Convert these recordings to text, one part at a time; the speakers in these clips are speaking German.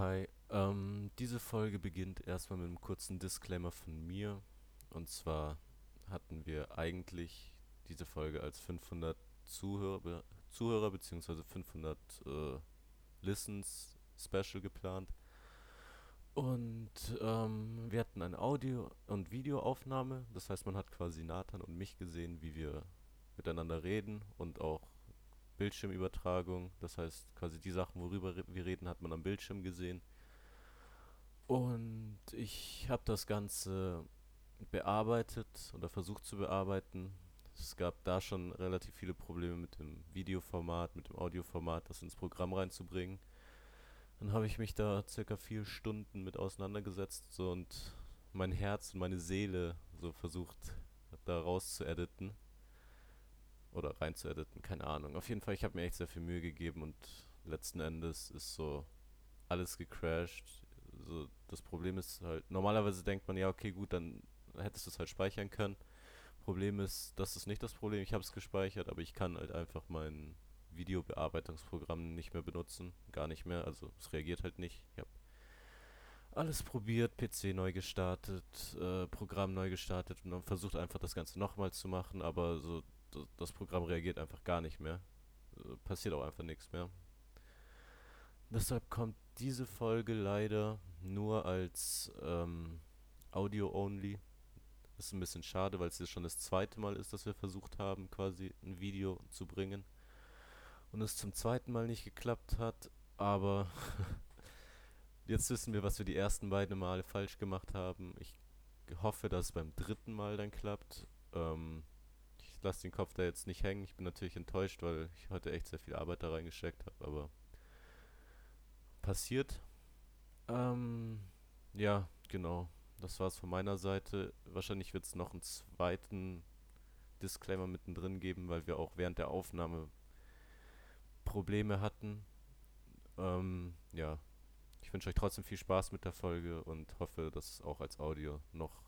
Hi, ähm, diese Folge beginnt erstmal mit einem kurzen Disclaimer von mir. Und zwar hatten wir eigentlich diese Folge als 500 Zuhörer, Zuhörer bzw. 500 äh, Listens Special geplant. Und ähm, wir hatten eine Audio- und Videoaufnahme. Das heißt, man hat quasi Nathan und mich gesehen, wie wir miteinander reden und auch Bildschirmübertragung. Das heißt, quasi die Sachen, worüber wir reden, hat man am Bildschirm gesehen. Und ich habe das Ganze bearbeitet oder versucht zu bearbeiten. Es gab da schon relativ viele Probleme mit dem Videoformat, mit dem Audioformat, das ins Programm reinzubringen. Dann habe ich mich da circa vier Stunden mit auseinandergesetzt so, und mein Herz und meine Seele so versucht, da raus zu editen. Oder rein zu editen, keine Ahnung. Auf jeden Fall, ich habe mir echt sehr viel Mühe gegeben und letzten Endes ist so alles gecrashed. So, das Problem ist halt, normalerweise denkt man, ja, okay, gut, dann hättest du es halt speichern können. Problem ist, das ist nicht das Problem. Ich habe es gespeichert, aber ich kann halt einfach mein Videobearbeitungsprogramm nicht mehr benutzen. Gar nicht mehr. Also es reagiert halt nicht. Ich habe alles probiert, PC neu gestartet, äh, Programm neu gestartet und dann versucht einfach das Ganze nochmal zu machen, aber so das Programm reagiert einfach gar nicht mehr. Äh, passiert auch einfach nichts mehr. Deshalb kommt diese Folge leider nur als ähm, Audio-only. Ist ein bisschen schade, weil es jetzt schon das zweite Mal ist, dass wir versucht haben, quasi ein Video zu bringen. Und es zum zweiten Mal nicht geklappt hat. Aber jetzt wissen wir, was wir die ersten beiden Male falsch gemacht haben. Ich hoffe, dass es beim dritten Mal dann klappt. Ähm, lasse den Kopf da jetzt nicht hängen. Ich bin natürlich enttäuscht, weil ich heute echt sehr viel Arbeit da reingesteckt habe. Aber passiert. Ähm, ja, genau. Das war's von meiner Seite. Wahrscheinlich wird es noch einen zweiten Disclaimer mittendrin geben, weil wir auch während der Aufnahme Probleme hatten. Ähm, ja, ich wünsche euch trotzdem viel Spaß mit der Folge und hoffe, dass es auch als Audio noch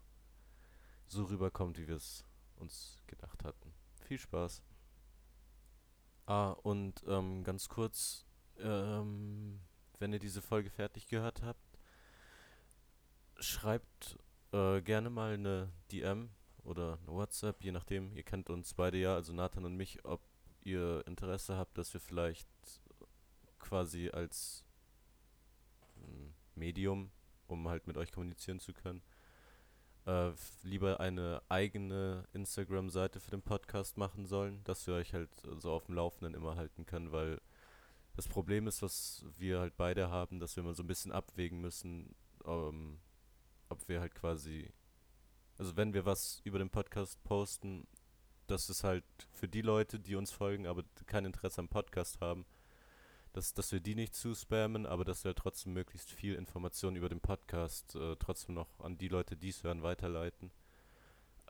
so rüberkommt, wie wir es uns gedacht hatten. Viel Spaß. Ah, und ähm, ganz kurz, ähm, wenn ihr diese Folge fertig gehört habt, schreibt äh, gerne mal eine DM oder eine WhatsApp, je nachdem. Ihr kennt uns beide ja, also Nathan und mich, ob ihr Interesse habt, dass wir vielleicht quasi als mm, Medium, um halt mit euch kommunizieren zu können, äh, lieber eine eigene Instagram-Seite für den Podcast machen sollen, dass wir euch halt äh, so auf dem Laufenden immer halten können, weil das Problem ist, was wir halt beide haben, dass wir mal so ein bisschen abwägen müssen, ähm, ob wir halt quasi, also wenn wir was über den Podcast posten, dass es halt für die Leute, die uns folgen, aber kein Interesse am Podcast haben, dass, dass wir die nicht zuspammen, aber dass wir halt trotzdem möglichst viel Information über den Podcast äh, trotzdem noch an die Leute, die es hören, weiterleiten.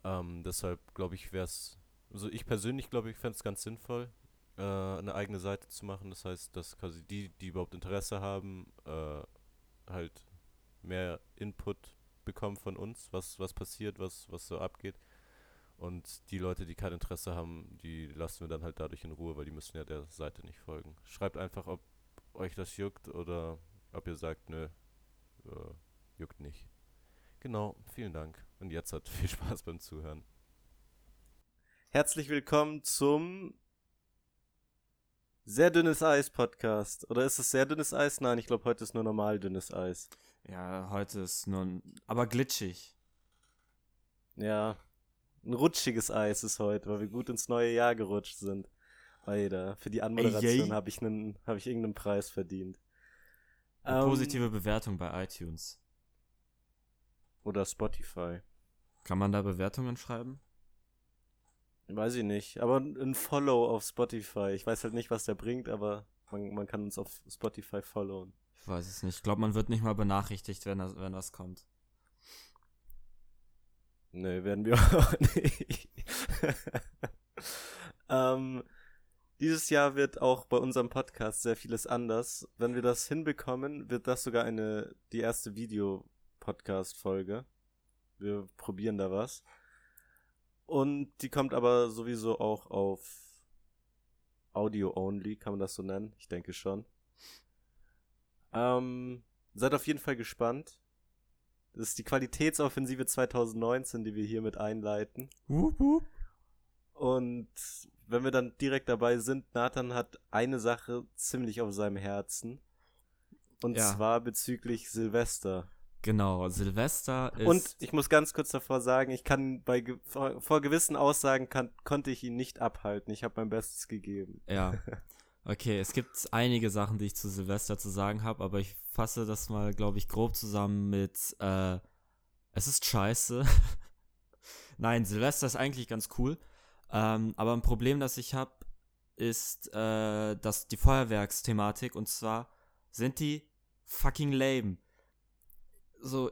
Ähm, deshalb glaube ich, wäre es, also ich persönlich glaube ich, fände es ganz sinnvoll, äh, eine eigene Seite zu machen. Das heißt, dass quasi die, die überhaupt Interesse haben, äh, halt mehr Input bekommen von uns, was, was passiert, was, was so abgeht. Und die Leute, die kein Interesse haben, die lassen wir dann halt dadurch in Ruhe, weil die müssen ja der Seite nicht folgen. Schreibt einfach, ob euch das juckt oder ob ihr sagt, nö, äh, juckt nicht. Genau, vielen Dank. Und jetzt hat viel Spaß beim Zuhören. Herzlich willkommen zum sehr dünnes Eis Podcast. Oder ist es sehr dünnes Eis? Nein, ich glaube, heute ist nur normal dünnes Eis. Ja, heute ist nur ein, aber glitschig. Ja, ein rutschiges Eis ist heute, weil wir gut ins neue Jahr gerutscht sind. Alter, für die Anmoderation habe ich einen, habe ich irgendeinen Preis verdient. Eine Ähm, positive Bewertung bei iTunes. Oder Spotify. Kann man da Bewertungen schreiben? Weiß ich nicht. Aber ein Follow auf Spotify. Ich weiß halt nicht, was der bringt, aber man, man kann uns auf Spotify followen. Ich weiß es nicht. Ich glaube, man wird nicht mal benachrichtigt, wenn das, wenn das kommt. Nö, werden wir auch nicht. ähm, dieses Jahr wird auch bei unserem Podcast sehr vieles anders. Wenn wir das hinbekommen, wird das sogar eine, die erste Video-Podcast-Folge. Wir probieren da was. Und die kommt aber sowieso auch auf Audio only, kann man das so nennen? Ich denke schon. Ähm, seid auf jeden Fall gespannt. Das ist die Qualitätsoffensive 2019, die wir hiermit einleiten. Wup, wup. Und wenn wir dann direkt dabei sind, Nathan hat eine Sache ziemlich auf seinem Herzen. Und Ja. zwar bezüglich Silvester. Genau, Silvester ist. Und ich muss ganz kurz davor sagen, ich kann bei vor, vor gewissen Aussagen kann, konnte ich ihn nicht abhalten. Ich habe mein Bestes gegeben. Ja. Okay, es gibt einige Sachen, die ich zu Silvester zu sagen habe, aber ich fasse das mal, glaube ich, grob zusammen mit, äh, es ist scheiße. Nein, Silvester ist eigentlich ganz cool. Ähm, aber ein Problem, das ich habe, ist, äh, dass die Feuerwerksthematik, und zwar sind die fucking lame. So,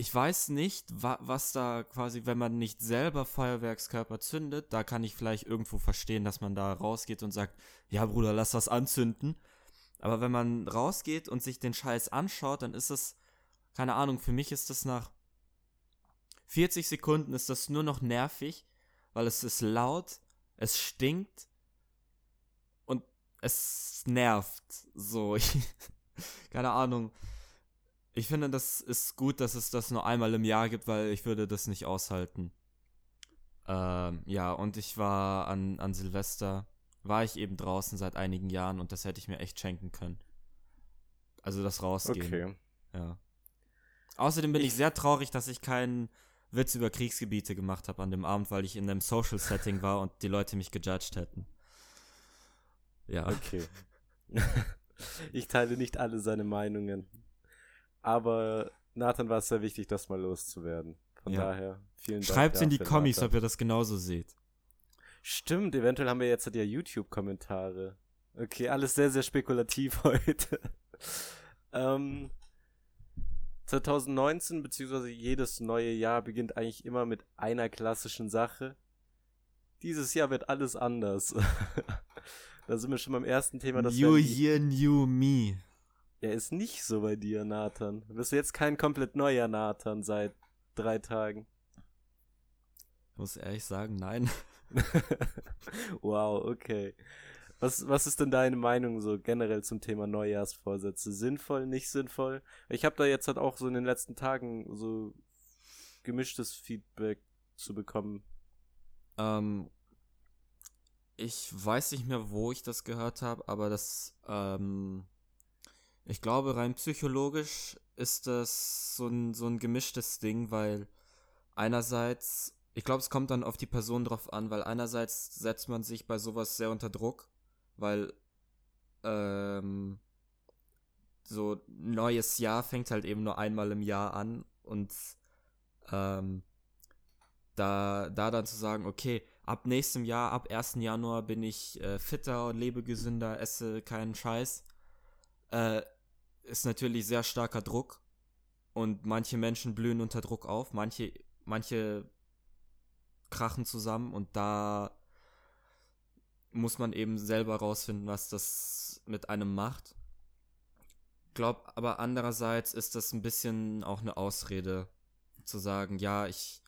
ich weiß nicht, wa was da quasi, wenn man nicht selber Feuerwerkskörper zündet, da kann ich vielleicht irgendwo verstehen, dass man da rausgeht und sagt, ja Bruder, lass das anzünden. Aber wenn man rausgeht und sich den Scheiß anschaut, dann ist es, keine Ahnung, für mich ist das nach 40 Sekunden ist das nur noch nervig, weil es ist laut, es stinkt und es nervt. So, keine Ahnung. Ich finde, das ist gut, dass es das nur einmal im Jahr gibt, weil ich würde das nicht aushalten. Ähm, ja, und ich war an, an Silvester, war ich eben draußen seit einigen Jahren und das hätte ich mir echt schenken können. Also das Rausgehen. Okay. Ja. Außerdem bin ich, Ich- sehr traurig, dass ich keinen Witz über Kriegsgebiete gemacht habe an dem Abend, weil ich in einem Social Setting war und die Leute mich gejudged hätten. Ja. Okay. ich teile nicht alle seine Meinungen. Aber Nathan war es sehr wichtig, das mal loszuwerden. Von Ja. daher, vielen Dank. Schreibt in die Kommis, ob ihr das genauso seht. Stimmt, eventuell haben wir jetzt ja YouTube-Kommentare. Okay, alles sehr, sehr spekulativ heute. ähm, 2019, beziehungsweise jedes neue Jahr beginnt eigentlich immer mit einer klassischen Sache. Dieses Jahr wird alles anders. da sind wir schon beim ersten Thema. Das New Year, New Me. Ja, ist nicht so bei dir, Nathan. Du bist jetzt kein komplett neuer Nathan seit drei Tagen. Ich muss ehrlich sagen, nein. wow, okay. Was, was ist denn deine Meinung so generell zum Thema Neujahrsvorsätze? Sinnvoll, nicht sinnvoll? Ich habe da jetzt halt auch so in den letzten Tagen so gemischtes Feedback zu bekommen. Ähm, ich weiß nicht mehr, wo ich das gehört habe, aber das, ähm, ich glaube, rein psychologisch ist das so ein, so ein gemischtes Ding, weil einerseits, ich glaube, es kommt dann auf die Person drauf an, weil einerseits setzt man sich bei sowas sehr unter Druck, weil, ähm, so neues Jahr fängt halt eben nur einmal im Jahr an und, ähm, da, da dann zu sagen, okay, ab nächstem Jahr, ab 1. Januar bin ich äh, fitter und lebe gesünder, esse keinen Scheiß, äh, ist natürlich sehr starker Druck. Und manche Menschen blühen unter Druck auf, manche, manche krachen zusammen und da muss man eben selber rausfinden, was das mit einem macht. Glaub, aber andererseits ist das ein bisschen auch eine Ausrede, zu sagen, ja, ich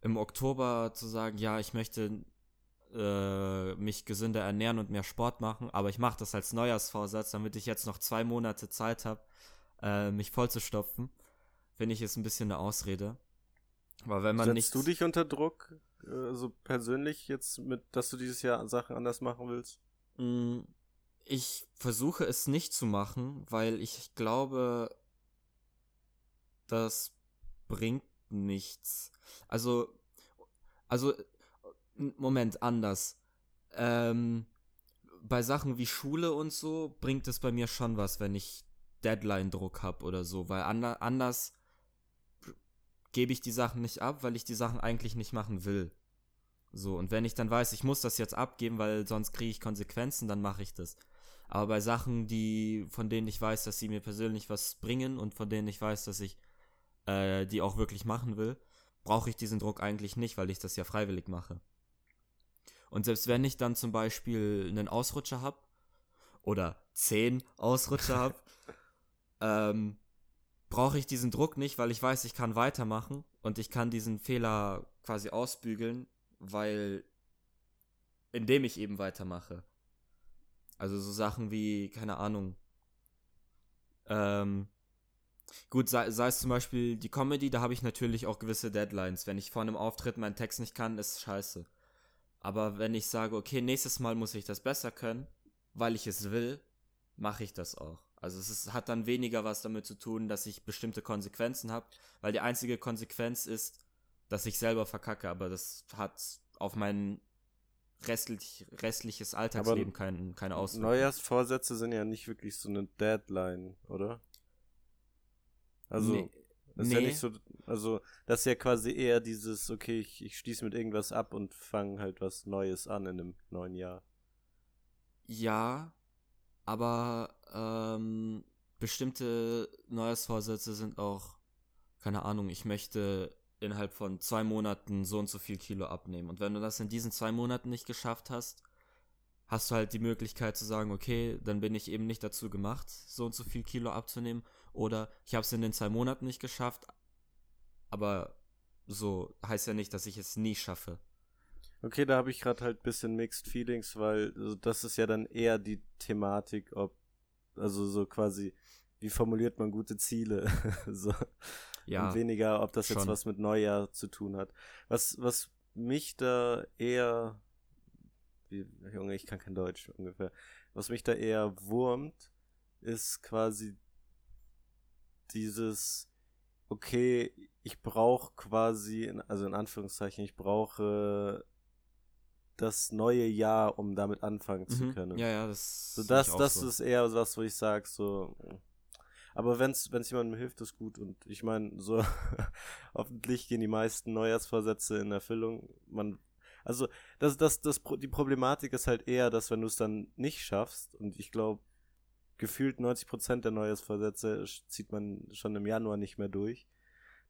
im Oktober zu sagen, ja, ich möchte äh, mich gesünder ernähren und mehr Sport machen, aber ich mache das als Neujahrsvorsatz, damit ich jetzt noch zwei Monate Zeit habe, äh, mich vollzustopfen, finde ich ist ein bisschen eine Ausrede. Aber wenn man Setzt nicht du dich unter Druck, äh, so persönlich jetzt mit, dass du dieses Jahr Sachen anders machen willst? Mm, Ich versuche es nicht zu machen, weil ich glaube, das bringt nichts. Also, also, Moment, anders. Ähm, bei Sachen wie Schule und so bringt es bei mir schon was, wenn ich Deadline-Druck habe oder so, weil ander, anders gebe ich die Sachen nicht ab, weil ich die Sachen eigentlich nicht machen will. So, und wenn ich dann weiß, ich muss das jetzt abgeben, weil sonst kriege ich Konsequenzen, dann mache ich das. Aber bei Sachen, die, von denen ich weiß, dass sie mir persönlich was bringen und von denen ich weiß, dass ich äh, die auch wirklich machen will, brauche ich diesen Druck eigentlich nicht, weil ich das ja freiwillig mache. Und selbst wenn ich dann zum Beispiel einen Ausrutscher habe oder zehn Ausrutscher habe, ähm, brauche ich diesen Druck nicht, weil ich weiß, ich kann weitermachen und ich kann diesen Fehler quasi ausbügeln, weil indem ich eben weitermache. Also so Sachen wie, keine Ahnung, ähm, gut, sei, sei es zum Beispiel die Comedy, da habe ich natürlich auch gewisse Deadlines. Wenn ich vor einem Auftritt meinen Text nicht kann, ist scheiße. Aber wenn ich sage, okay, nächstes Mal muss ich das besser können, weil ich es will, mache ich das auch. Also es ist, hat dann weniger was damit zu tun, dass ich bestimmte Konsequenzen habe, weil die einzige Konsequenz ist, dass ich selber verkacke, aber das hat auf mein restlich, restliches Alltagsleben kein, keine Auswirkung. Neujahrsvorsätze sind ja nicht wirklich so eine Deadline, oder? Also, nee. ist nee. ja nicht so, also, das ist ja quasi eher dieses, okay, ich, ich schließe mit irgendwas ab und fange halt was Neues an in einem neuen Jahr. Ja, aber ähm, bestimmte Neujahrsvorsätze sind auch, keine Ahnung, ich möchte innerhalb von zwei Monaten so und so viel Kilo abnehmen. Und wenn du das in diesen zwei Monaten nicht geschafft hast, hast du halt die Möglichkeit zu sagen, okay, dann bin ich eben nicht dazu gemacht, so und so viel Kilo abzunehmen. Oder ich habe es in den zwei Monaten nicht geschafft, aber so heißt ja nicht, dass ich es nie schaffe. Okay, da habe ich gerade halt ein bisschen Mixed Feelings, weil also das ist ja dann eher die Thematik, ob, also so quasi, wie formuliert man gute Ziele? so. Ja. Und weniger, ob das schon. jetzt was mit Neujahr zu tun hat. Was, was mich da eher, wie, Junge, ich kann kein Deutsch ungefähr, was mich da eher wurmt, ist quasi dieses, okay, ich brauche quasi, also in Anführungszeichen, ich brauche das neue Jahr, um damit anfangen mhm. zu können. Ja, ja, das. So das, das so. ist eher was, wo ich sage, so. Aber wenn es jemandem hilft, ist gut. Und ich meine, so hoffentlich gehen die meisten Neujahrsvorsätze in Erfüllung. Man, also das, das, das, die Problematik ist halt eher, dass wenn du es dann nicht schaffst, und ich glaube, gefühlt 90% der Neujahrsvorsätze zieht man schon im Januar nicht mehr durch,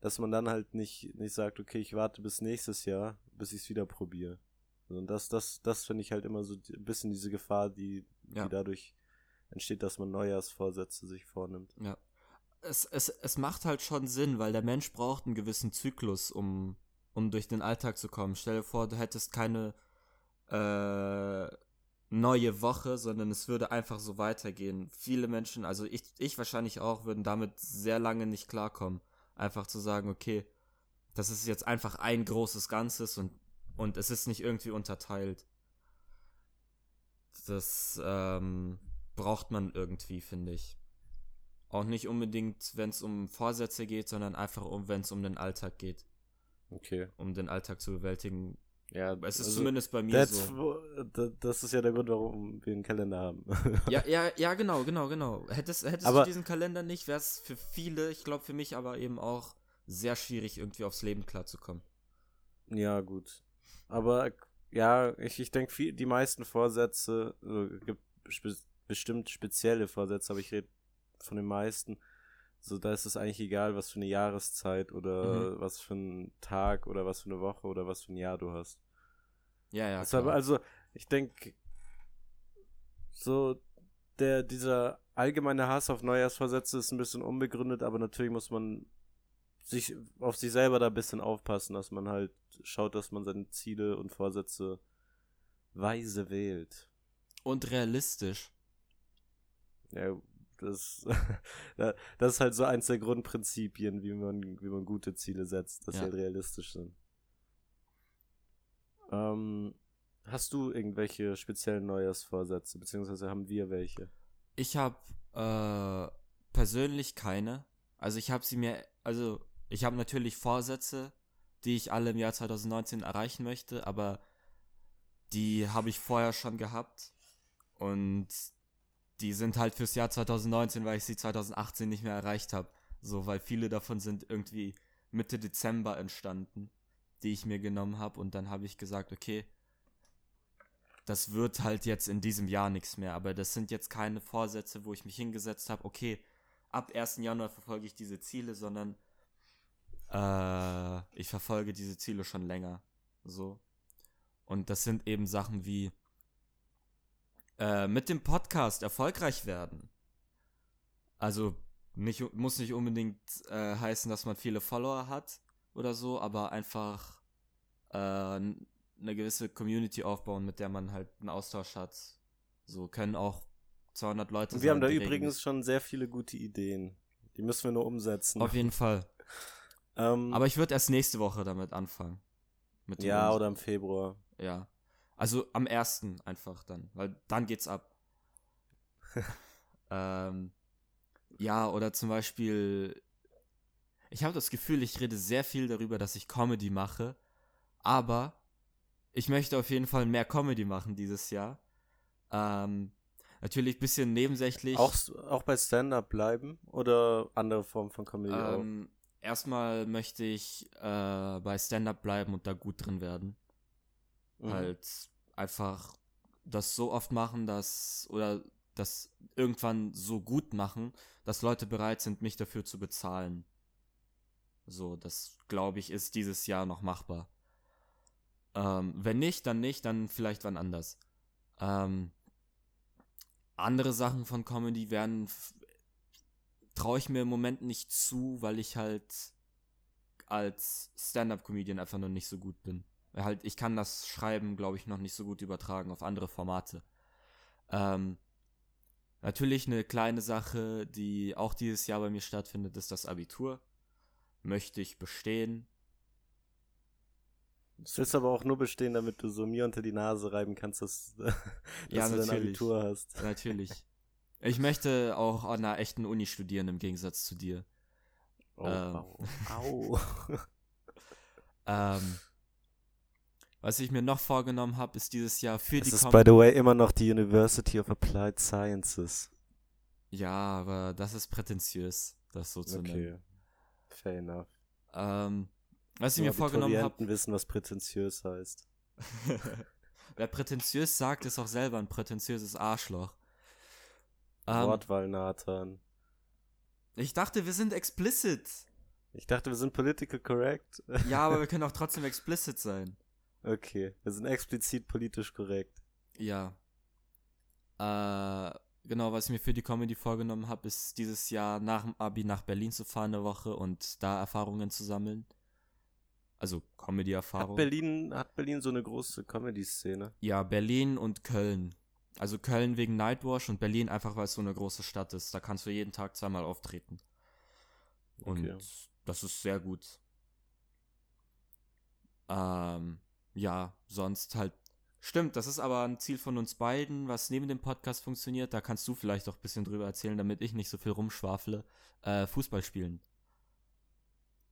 dass man dann halt nicht, nicht sagt, okay, ich warte bis nächstes Jahr, bis ich es wieder probiere. Und das, das, das finde ich halt immer so ein bisschen diese Gefahr, die, ja. die dadurch entsteht, dass man Neujahrsvorsätze sich vornimmt. Ja. Es, es, es macht halt schon Sinn, weil der Mensch braucht einen gewissen Zyklus, um, um durch den Alltag zu kommen. Stell dir vor, du hättest keine äh, neue Woche, sondern es würde einfach so weitergehen. Viele Menschen, also ich, ich wahrscheinlich auch, würden damit sehr lange nicht klarkommen. Einfach zu sagen, okay, das ist jetzt einfach ein großes Ganzes und und es ist nicht irgendwie unterteilt. Das ähm, braucht man irgendwie, finde ich. Auch nicht unbedingt, wenn es um Vorsätze geht, sondern einfach um, wenn es um den Alltag geht. Okay. Um den Alltag zu bewältigen. Ja, es ist also zumindest bei mir so. Das ist ja der Grund, warum wir einen Kalender haben. ja, ja, ja, genau, genau, genau. Hättest, hättest aber, du diesen Kalender nicht, wäre es für viele, ich glaube für mich aber eben auch sehr schwierig, irgendwie aufs Leben klarzukommen. Ja, gut. Aber ja, ich, ich denke, die meisten Vorsätze, also, gibt spe bestimmt spezielle Vorsätze, aber ich rede von den meisten. So, da ist es eigentlich egal, was für eine Jahreszeit oder mhm. was für ein Tag oder was für eine Woche oder was für ein Jahr du hast. Ja, ja. Deshalb, also, ich denke, so, der, dieser allgemeine Hass auf Neujahrsvorsätze ist ein bisschen unbegründet, aber natürlich muss man sich auf sich selber da ein bisschen aufpassen, dass man halt schaut, dass man seine Ziele und Vorsätze weise wählt. Und realistisch. Ja, das, das ist halt so eins der Grundprinzipien, wie man, wie man gute Ziele setzt, dass ja. sie halt realistisch sind. Ähm, hast du irgendwelche speziellen Neujahrsvorsätze, beziehungsweise haben wir welche? Ich habe äh, persönlich keine. Also ich habe sie mir, also ich habe natürlich Vorsätze, die ich alle im Jahr 2019 erreichen möchte, aber die habe ich vorher schon gehabt und die sind halt fürs Jahr 2019, weil ich sie 2018 nicht mehr erreicht habe. So, weil viele davon sind irgendwie Mitte Dezember entstanden, die ich mir genommen habe und dann habe ich gesagt, okay, das wird halt jetzt in diesem Jahr nichts mehr, aber das sind jetzt keine Vorsätze, wo ich mich hingesetzt habe, okay, ab 1. Januar verfolge ich diese Ziele, sondern äh, ich verfolge diese Ziele schon länger. So. Und das sind eben Sachen wie äh, mit dem Podcast erfolgreich werden. Also nicht, muss nicht unbedingt äh, heißen, dass man viele Follower hat oder so, aber einfach äh, eine gewisse Community aufbauen, mit der man halt einen Austausch hat. So können auch 200 Leute. Und wir haben da übrigens schon sehr viele gute Ideen. Die müssen wir nur umsetzen. Auf jeden Fall. ähm, Aber ich würde erst nächste Woche damit anfangen. Mit dem ja, Um- oder im Februar. Ja. Also am ersten einfach dann, weil dann geht's ab. ähm, ja, oder zum Beispiel, ich habe das Gefühl, ich rede sehr viel darüber, dass ich Comedy mache, aber ich möchte auf jeden Fall mehr Comedy machen dieses Jahr. Ähm, natürlich ein bisschen nebensächlich. Auch, auch bei Stand-Up bleiben oder andere Formen von Comedy auch? ähm, erstmal möchte ich äh, bei Stand-up bleiben und da gut drin werden. Mhm. halt einfach das so oft machen, dass oder das irgendwann so gut machen, dass Leute bereit sind, mich dafür zu bezahlen. So, das glaube ich ist dieses Jahr noch machbar. Ähm, wenn nicht, dann nicht, dann vielleicht wann anders. Ähm, andere Sachen von Comedy werden traue ich mir im Moment nicht zu, weil ich halt als Stand-up-Comedian einfach noch nicht so gut bin. Halt, ich kann das Schreiben, glaube ich, noch nicht so gut übertragen auf andere Formate. Ähm, natürlich eine kleine Sache, die auch dieses Jahr bei mir stattfindet, ist das Abitur. Möchte ich bestehen? Das willst aber auch nur bestehen, damit du so mir unter die Nase reiben kannst, dass, dass Ja, du dein. Abitur hast. Natürlich. ich möchte auch an einer echten Uni studieren, im Gegensatz zu dir. Oh, Ähm. au. Au. Ähm, was ich mir noch vorgenommen habe, ist dieses Jahr für Es die ist, Com- by the way, immer noch die University of Applied Sciences. Ja, aber das ist prätentiös, das so zu nennen. Fair enough. Ähm, was ich Nur mir vorgenommen habe, wissen, was prätentiös heißt. wer prätentiös sagt, ist auch selber ein prätentiöses Arschloch. Ähm, Wortwahl, Nathan. ich dachte, wir sind explicit. Ich dachte, wir sind political correct. Ja, aber wir können auch trotzdem explicit sein. Okay, wir sind explizit politisch korrekt. Ja. Äh, genau, was ich mir für die Comedy vorgenommen habe, ist dieses Jahr nach dem Abi nach Berlin zu fahren eine Woche und da Erfahrungen zu sammeln. Also Hat Comedy-Erfahrung. Berlin, hat Berlin so eine große Comedy-Szene? Ja, Berlin und Köln. Also Köln wegen Nightwash und Berlin einfach, weil es so eine große Stadt ist. Da kannst du jeden Tag zweimal auftreten. Und Okay. das ist sehr gut. Ähm, ja, sonst halt. Stimmt, das ist aber ein Ziel von uns beiden, was neben dem Podcast funktioniert. Da kannst du vielleicht auch ein bisschen drüber erzählen, damit ich nicht so viel rumschwafle. Äh, Fußball spielen.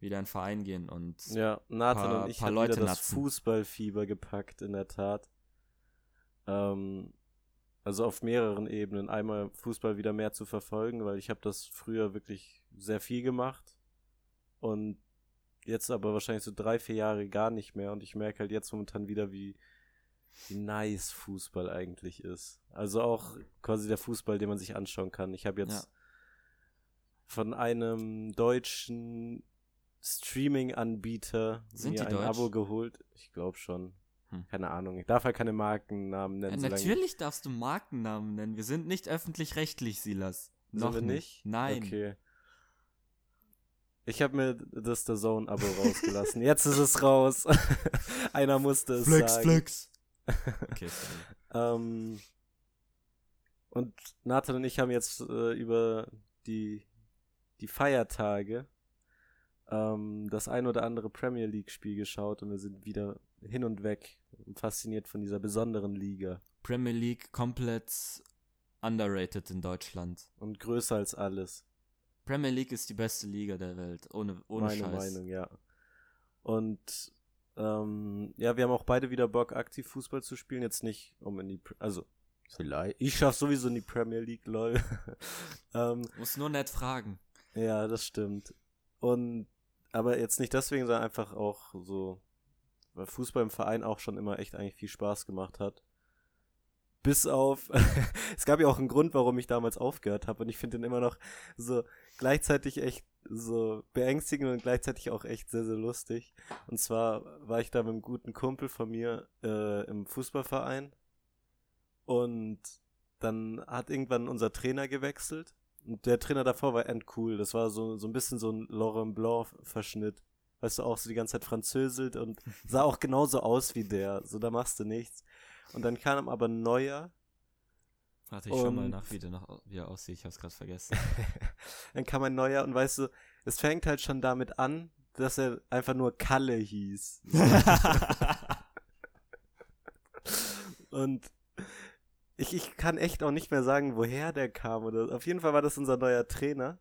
Wieder in den Verein gehen und Ja, Nathan Paar- und ich haben das natzen. Fußballfieber gepackt, in der Tat. Ähm, also auf mehreren Ebenen. Einmal Fußball wieder mehr zu verfolgen, weil ich habe das früher wirklich sehr viel gemacht. Und jetzt aber wahrscheinlich so drei, vier Jahre gar nicht mehr. Und ich merke halt jetzt momentan wieder, wie, wie nice Fußball eigentlich ist. Also auch quasi der Fußball, den man sich anschauen kann. Ich habe jetzt Ja. von einem deutschen Streaming-Anbieter mir ein deutsch? Abo geholt. Ich glaube schon. Hm. Keine Ahnung. Ich darf halt keine Markennamen Ja, nennen. solange- natürlich darfst du Markennamen nennen. Wir sind nicht öffentlich-rechtlich, Silas. Sind Noch wir nicht. Nein. Okay. Ich habe mir das The Zone-Abo rausgelassen. Jetzt ist es raus. Einer musste es sagen. flex. Okay. Ähm, und Nathan und ich haben jetzt äh, über die, die Feiertage ähm, das ein oder andere Premier League-Spiel geschaut und wir sind wieder hin und weg fasziniert von dieser besonderen Liga Premier League komplett underrated in Deutschland. und größer als alles. Premier League ist die beste Liga der Welt, ohne, ohne Meine Scheiß. Meinung, ja. Und ähm, ja, wir haben auch beide wieder Bock, aktiv Fußball zu spielen. Jetzt nicht, um in die, Pre- also vielleicht. Ich schaff sowieso in die Premier League, lol. ähm, Muss nur nett fragen. Ja, das stimmt. Und aber jetzt nicht deswegen, sondern einfach auch so, weil Fußball im Verein auch schon immer echt eigentlich viel Spaß gemacht hat. Bis auf, es gab ja auch einen Grund, warum ich damals aufgehört habe und ich finde den immer noch so gleichzeitig echt so beängstigend und gleichzeitig auch echt sehr, sehr lustig. Und zwar war ich da mit einem guten Kumpel von mir äh, im Fußballverein und dann hat irgendwann unser Trainer gewechselt und der Trainer davor war endcool. Das war so, so ein bisschen so ein Laurent Blanc-Verschnitt. Weißt du, auch so die ganze Zeit französelt und sah auch genauso aus wie der. So, da machst du nichts. Und dann kam aber ein neuer Warte, ich schau mal nach, wie der, noch, wie er aussieht. Ich hab's gerade vergessen. dann kam ein neuer und weißt du, es fängt halt schon damit an, dass er einfach nur Kalle hieß. und ich, ich kann echt auch nicht mehr sagen, woher der kam. Oder auf jeden Fall war das unser neuer Trainer.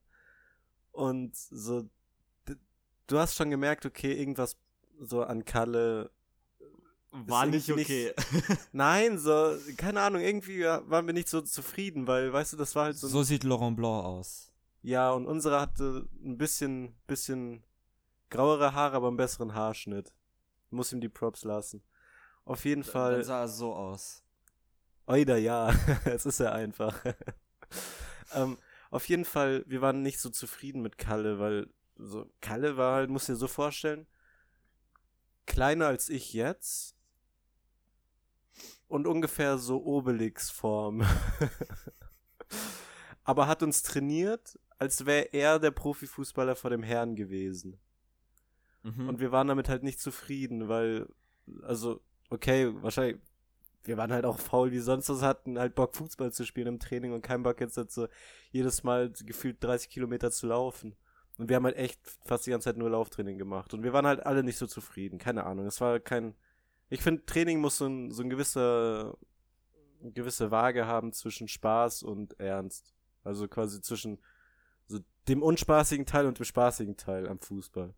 Und so, du hast schon gemerkt, okay, irgendwas so an Kalle war nicht okay. Nicht, nein, so, keine Ahnung, irgendwie waren wir nicht so zufrieden, weil, weißt du, das war halt so. So sieht Laurent Blanc aus. Ja, und unsere hatte ein bisschen, bisschen grauere Haare, aber einen besseren Haarschnitt. Muss ihm die Props lassen. Auf jeden dann, Fall. Dann sah er so aus. Oida, ja, es ist ja einfach. ähm, auf jeden Fall, wir waren nicht so zufrieden mit Kalle, weil so, Kalle war halt, muss dir so vorstellen, kleiner als ich jetzt und ungefähr so Obelix-Form. Aber hat uns trainiert, als wäre er der Profifußballer vor dem Herrn gewesen. Mhm. Und wir waren damit halt nicht zufrieden, weil, also, okay, wahrscheinlich, wir waren halt auch faul wie sonst was, hatten halt Bock Fußball zu spielen im Training und keinen Bock jetzt so jedes Mal gefühlt 30 Kilometer zu laufen. Und wir haben halt echt fast die ganze Zeit nur Lauftraining gemacht. Und wir waren halt alle nicht so zufrieden. Keine Ahnung. Es war kein. Ich finde, Training muss so ein, so ein gewisser, eine gewisse Waage haben zwischen Spaß und Ernst. Also quasi zwischen so dem unspaßigen Teil und dem spaßigen Teil am Fußball.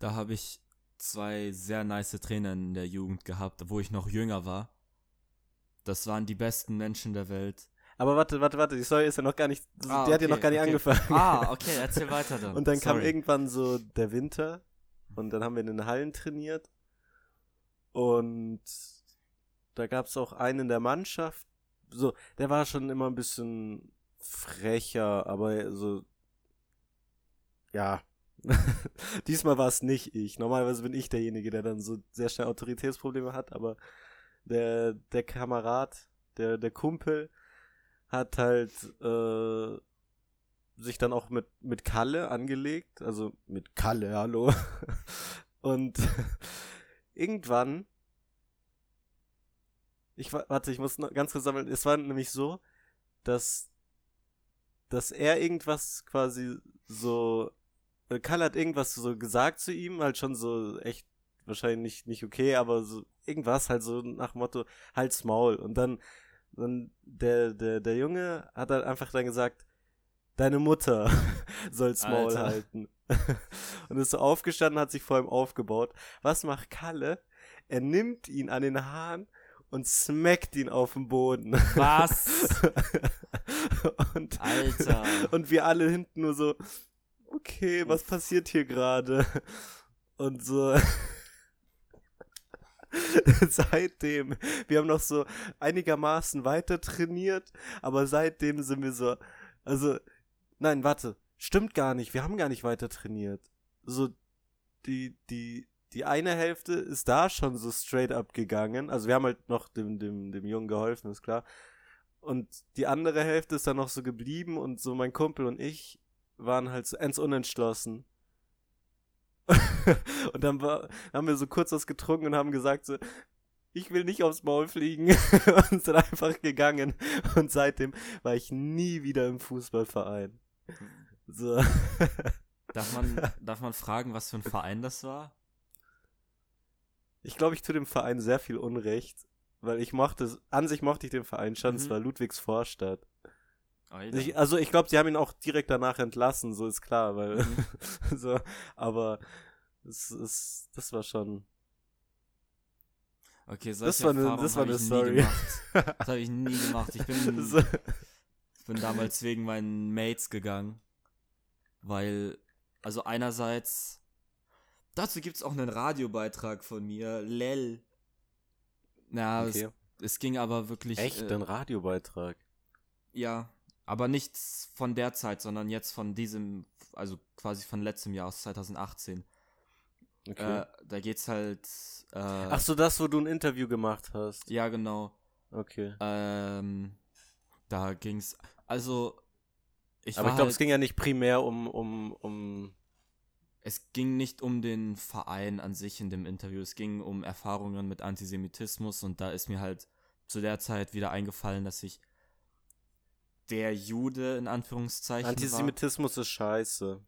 Da habe ich zwei sehr nice Trainer in der Jugend gehabt, wo ich noch jünger war. Das waren die besten Menschen der Welt. Aber warte, warte, warte, die Story ist ja noch gar nicht, ah, die hat ja noch gar nicht okay. angefangen. Ah, okay, erzähl weiter dann. Und dann Sorry. kam irgendwann so der Winter und dann haben wir in den Hallen trainiert und da gab es auch einen in der Mannschaft, so, der war schon immer ein bisschen frecher, aber so, ja, Diesmal war es nicht ich. Normalerweise bin ich derjenige, der dann so sehr schnell Autoritätsprobleme hat, aber der, der Kamerad, der, der Kumpel hat halt äh, sich dann auch mit, mit Kalle angelegt, also mit Kalle, hallo. Und irgendwann, ich warte, ich muss noch ganz kurz sammeln, es war nämlich so, dass, dass er irgendwas quasi so äh, Karl hat irgendwas so gesagt zu ihm, halt schon so echt wahrscheinlich nicht okay, aber so irgendwas halt so nach Motto halt's Maul. Und dann dann der der der Junge hat halt einfach dann gesagt deine Mutter soll's Maul Alter. halten und ist so aufgestanden hat sich vor ihm aufgebaut was macht Kalle er nimmt ihn an den Haaren und smackt ihn auf den Boden. Was? und, Alter. Und wir alle hinten nur so, okay, was passiert hier gerade? Und so. seitdem, wir haben noch so einigermaßen weiter trainiert, aber seitdem sind wir so, also, nein, warte, stimmt gar nicht, wir haben gar nicht weiter trainiert. So, die, die, die eine Hälfte ist da schon so straight up gegangen, also wir haben halt noch dem, dem, dem Jungen geholfen, ist klar. Und die andere Hälfte ist dann noch so geblieben und so mein Kumpel und ich waren halt so ends unentschlossen. und dann war, haben wir so kurz was getrunken und haben gesagt so, ich will nicht aufs Maul fliegen und sind einfach gegangen. Und seitdem war ich nie wieder im Fußballverein. So. Darf man, darf man fragen, was für ein Verein das war? Ich glaube, ich tue dem Verein sehr viel Unrecht, weil ich mochte, an sich mochte ich den Verein schon, mhm. es war Ludwigs Vorstadt. Ich, also ich glaube, sie haben ihn auch direkt danach entlassen, so ist klar, weil mhm. so, aber es ist, das war schon. Okay, das war eine, das war eine Story. Das habe ich nie gemacht. Ich bin, so. Ich bin damals wegen meinen Mates gegangen, weil, also einerseits, dazu gibt es auch einen Radiobeitrag von mir, Lel. Na, okay. es, es, ging aber wirklich. Echt, äh, ein Radiobeitrag? Ja, aber nichts von der Zeit, sondern jetzt von diesem, also quasi von letztem Jahr aus 2018. Okay. Äh, da geht's halt. Äh, Ach so, das, wo du ein Interview gemacht hast. Ja, genau. Okay. Ähm, da ging's. Also. Ich Aber ich glaube, halt, es ging ja nicht primär um, um, um. Es ging nicht um den Verein an sich in dem Interview. Es ging um Erfahrungen mit Antisemitismus und da ist mir halt zu der Zeit wieder eingefallen, dass ich der Jude in Anführungszeichen Antisemitismus war. ist scheiße.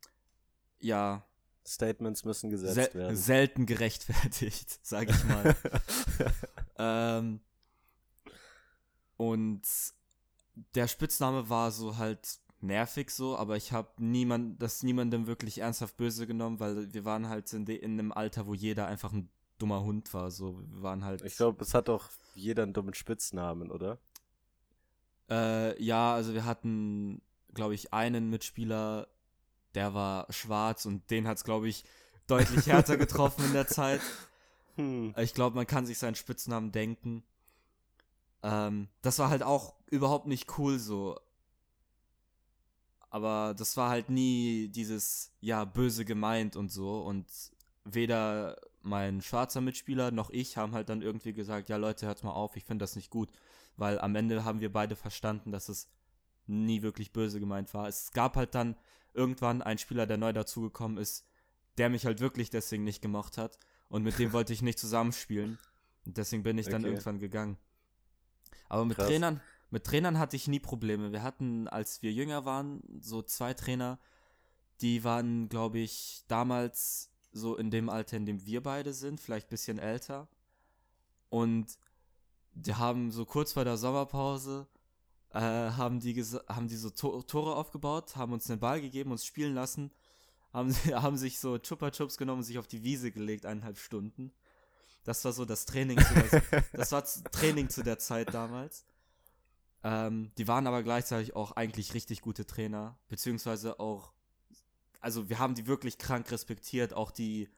Ja. Statements müssen gesetzt Sel werden. Selten gerechtfertigt, sag ich mal. ähm, und der Spitzname war so halt nervig so, aber ich habe niemand, das niemandem wirklich ernsthaft böse genommen, weil wir waren halt in, de, in einem Alter, wo jeder einfach ein dummer Hund war. So, wir waren halt. Ich glaube, es hat auch jeder einen dummen Spitznamen, oder? Äh, ja, also wir hatten, glaube ich, einen Mitspieler, der war schwarz und den hat es, glaube ich, deutlich härter getroffen in der Zeit. Hm. Ich glaube, man kann sich seinen Spitznamen denken. Ähm, das war halt auch überhaupt nicht cool so. Aber das war halt nie dieses, ja, böse gemeint und so. Und weder mein schwarzer Mitspieler noch ich haben halt dann irgendwie gesagt, ja Leute, hört mal auf, ich finde das nicht gut. Weil am Ende haben wir beide verstanden, dass es nie wirklich böse gemeint war. Es gab halt dann irgendwann einen Spieler, der neu dazugekommen ist, der mich halt wirklich deswegen nicht gemocht hat. Und mit dem wollte ich nicht zusammenspielen. Und deswegen bin ich dann okay. irgendwann gegangen. Aber mit Krass. Trainern, mit Trainern hatte ich nie Probleme. Wir hatten, als wir jünger waren, so zwei Trainer, die waren, glaube ich, damals so in dem Alter, in dem wir beide sind, vielleicht ein bisschen älter. Und die haben so kurz vor der Sommerpause äh, haben die haben die so Tor Tore aufgebaut, haben uns den Ball gegeben, uns spielen lassen, haben, haben sich so Chupa Chups genommen und sich auf die Wiese gelegt, eineinhalb Stunden. Das war so das Training zu der, das war Training zu der Zeit damals. Ähm, die waren aber gleichzeitig auch eigentlich richtig gute Trainer, beziehungsweise auch, also wir haben die wirklich krank respektiert, auch die,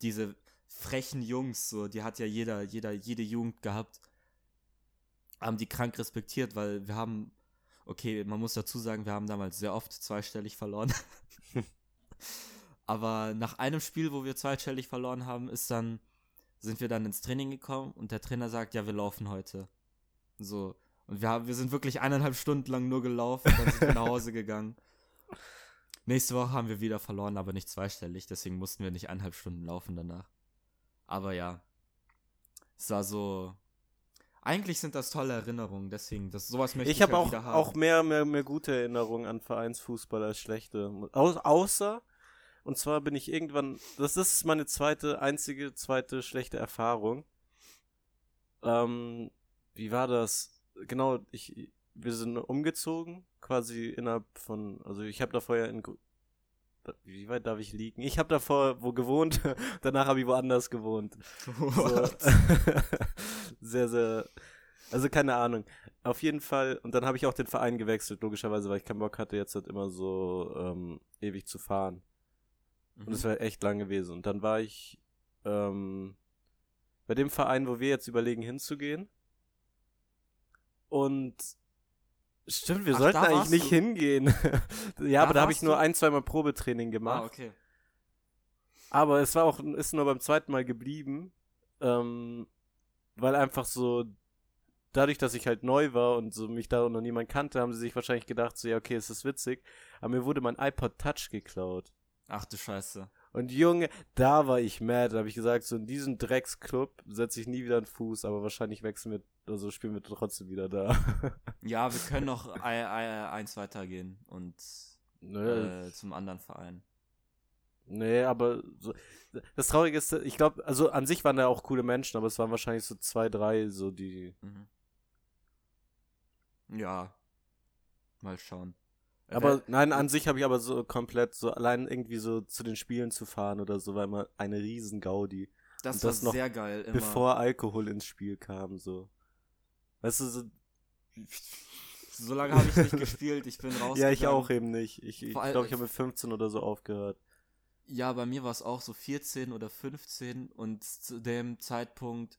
diese frechen Jungs, so, die hat ja jeder, jeder, jede Jugend gehabt haben die krank respektiert, weil wir haben, okay, man muss dazu sagen, wir haben damals sehr oft zweistellig verloren. Aber nach einem Spiel, wo wir zweistellig verloren haben, ist dann, sind wir dann ins Training gekommen und der Trainer sagt, ja, wir laufen heute. So. Und wir, haben, wir sind wirklich eineinhalb Stunden lang nur gelaufen, dann sind wir nach Hause gegangen. Nächste Woche haben wir wieder verloren, aber nicht zweistellig, deswegen mussten wir nicht eineinhalb Stunden laufen danach. Aber ja, es war so, eigentlich sind das tolle Erinnerungen, deswegen, das, sowas möchte ich, ich hab halt auch, wieder haben. auch mehr, mehr, mehr gute Erinnerungen an Vereinsfußball als schlechte. Au außer, und zwar bin ich irgendwann, das ist meine zweite, einzige, zweite schlechte Erfahrung. Ähm, wie war das? Genau, ich, wir sind umgezogen, quasi innerhalb von, also ich habe da vorher in wie weit darf ich liegen? Ich habe davor wo gewohnt, danach habe ich woanders gewohnt. So. sehr, sehr. Also keine Ahnung. Auf jeden Fall. Und dann habe ich auch den Verein gewechselt, logischerweise, weil ich keinen Bock hatte, jetzt halt immer so ähm, ewig zu fahren. Mhm. Und es wäre echt lang gewesen. Und dann war ich ähm, bei dem Verein, wo wir jetzt überlegen hinzugehen. Und Stimmt, wir Ach, sollten eigentlich nicht du? hingehen. ja, da aber da habe ich nur ein, zweimal Probetraining ah, gemacht. Ah, okay. Aber es war auch, ist nur beim zweiten Mal geblieben, ähm, weil einfach so, dadurch, dass ich halt neu war und so mich da noch niemand kannte, haben sie sich wahrscheinlich gedacht, so, ja, okay, es ist witzig. Aber mir wurde mein iPod Touch geklaut. Ach du Scheiße. Und Junge, da war ich mad. Da habe ich gesagt, so in diesem Drecksclub setze ich nie wieder einen Fuß, aber wahrscheinlich wechseln wir, also spielen wir trotzdem wieder da. ja, wir können noch eins weitergehen und äh, zum anderen Verein. Nee, aber so, das Traurige ist, ich glaube, also an sich waren da auch coole Menschen, aber es waren wahrscheinlich so zwei, drei, so die. Mhm. Ja. Mal schauen. Aber nein, an sich habe ich aber so komplett so allein irgendwie so zu den Spielen zu fahren oder so war immer eine riesen Gaudi. Das, Und das war sehr geil. Immer. Bevor Alkohol ins Spiel kam, so. Weißt du, so. So lange habe ich nicht gespielt, ich bin raus. Ja, ich auch eben nicht. Ich glaube, ich, glaub, ich habe mit 15 oder so aufgehört. Ja, bei mir war es auch so 14 oder 15 und zu dem Zeitpunkt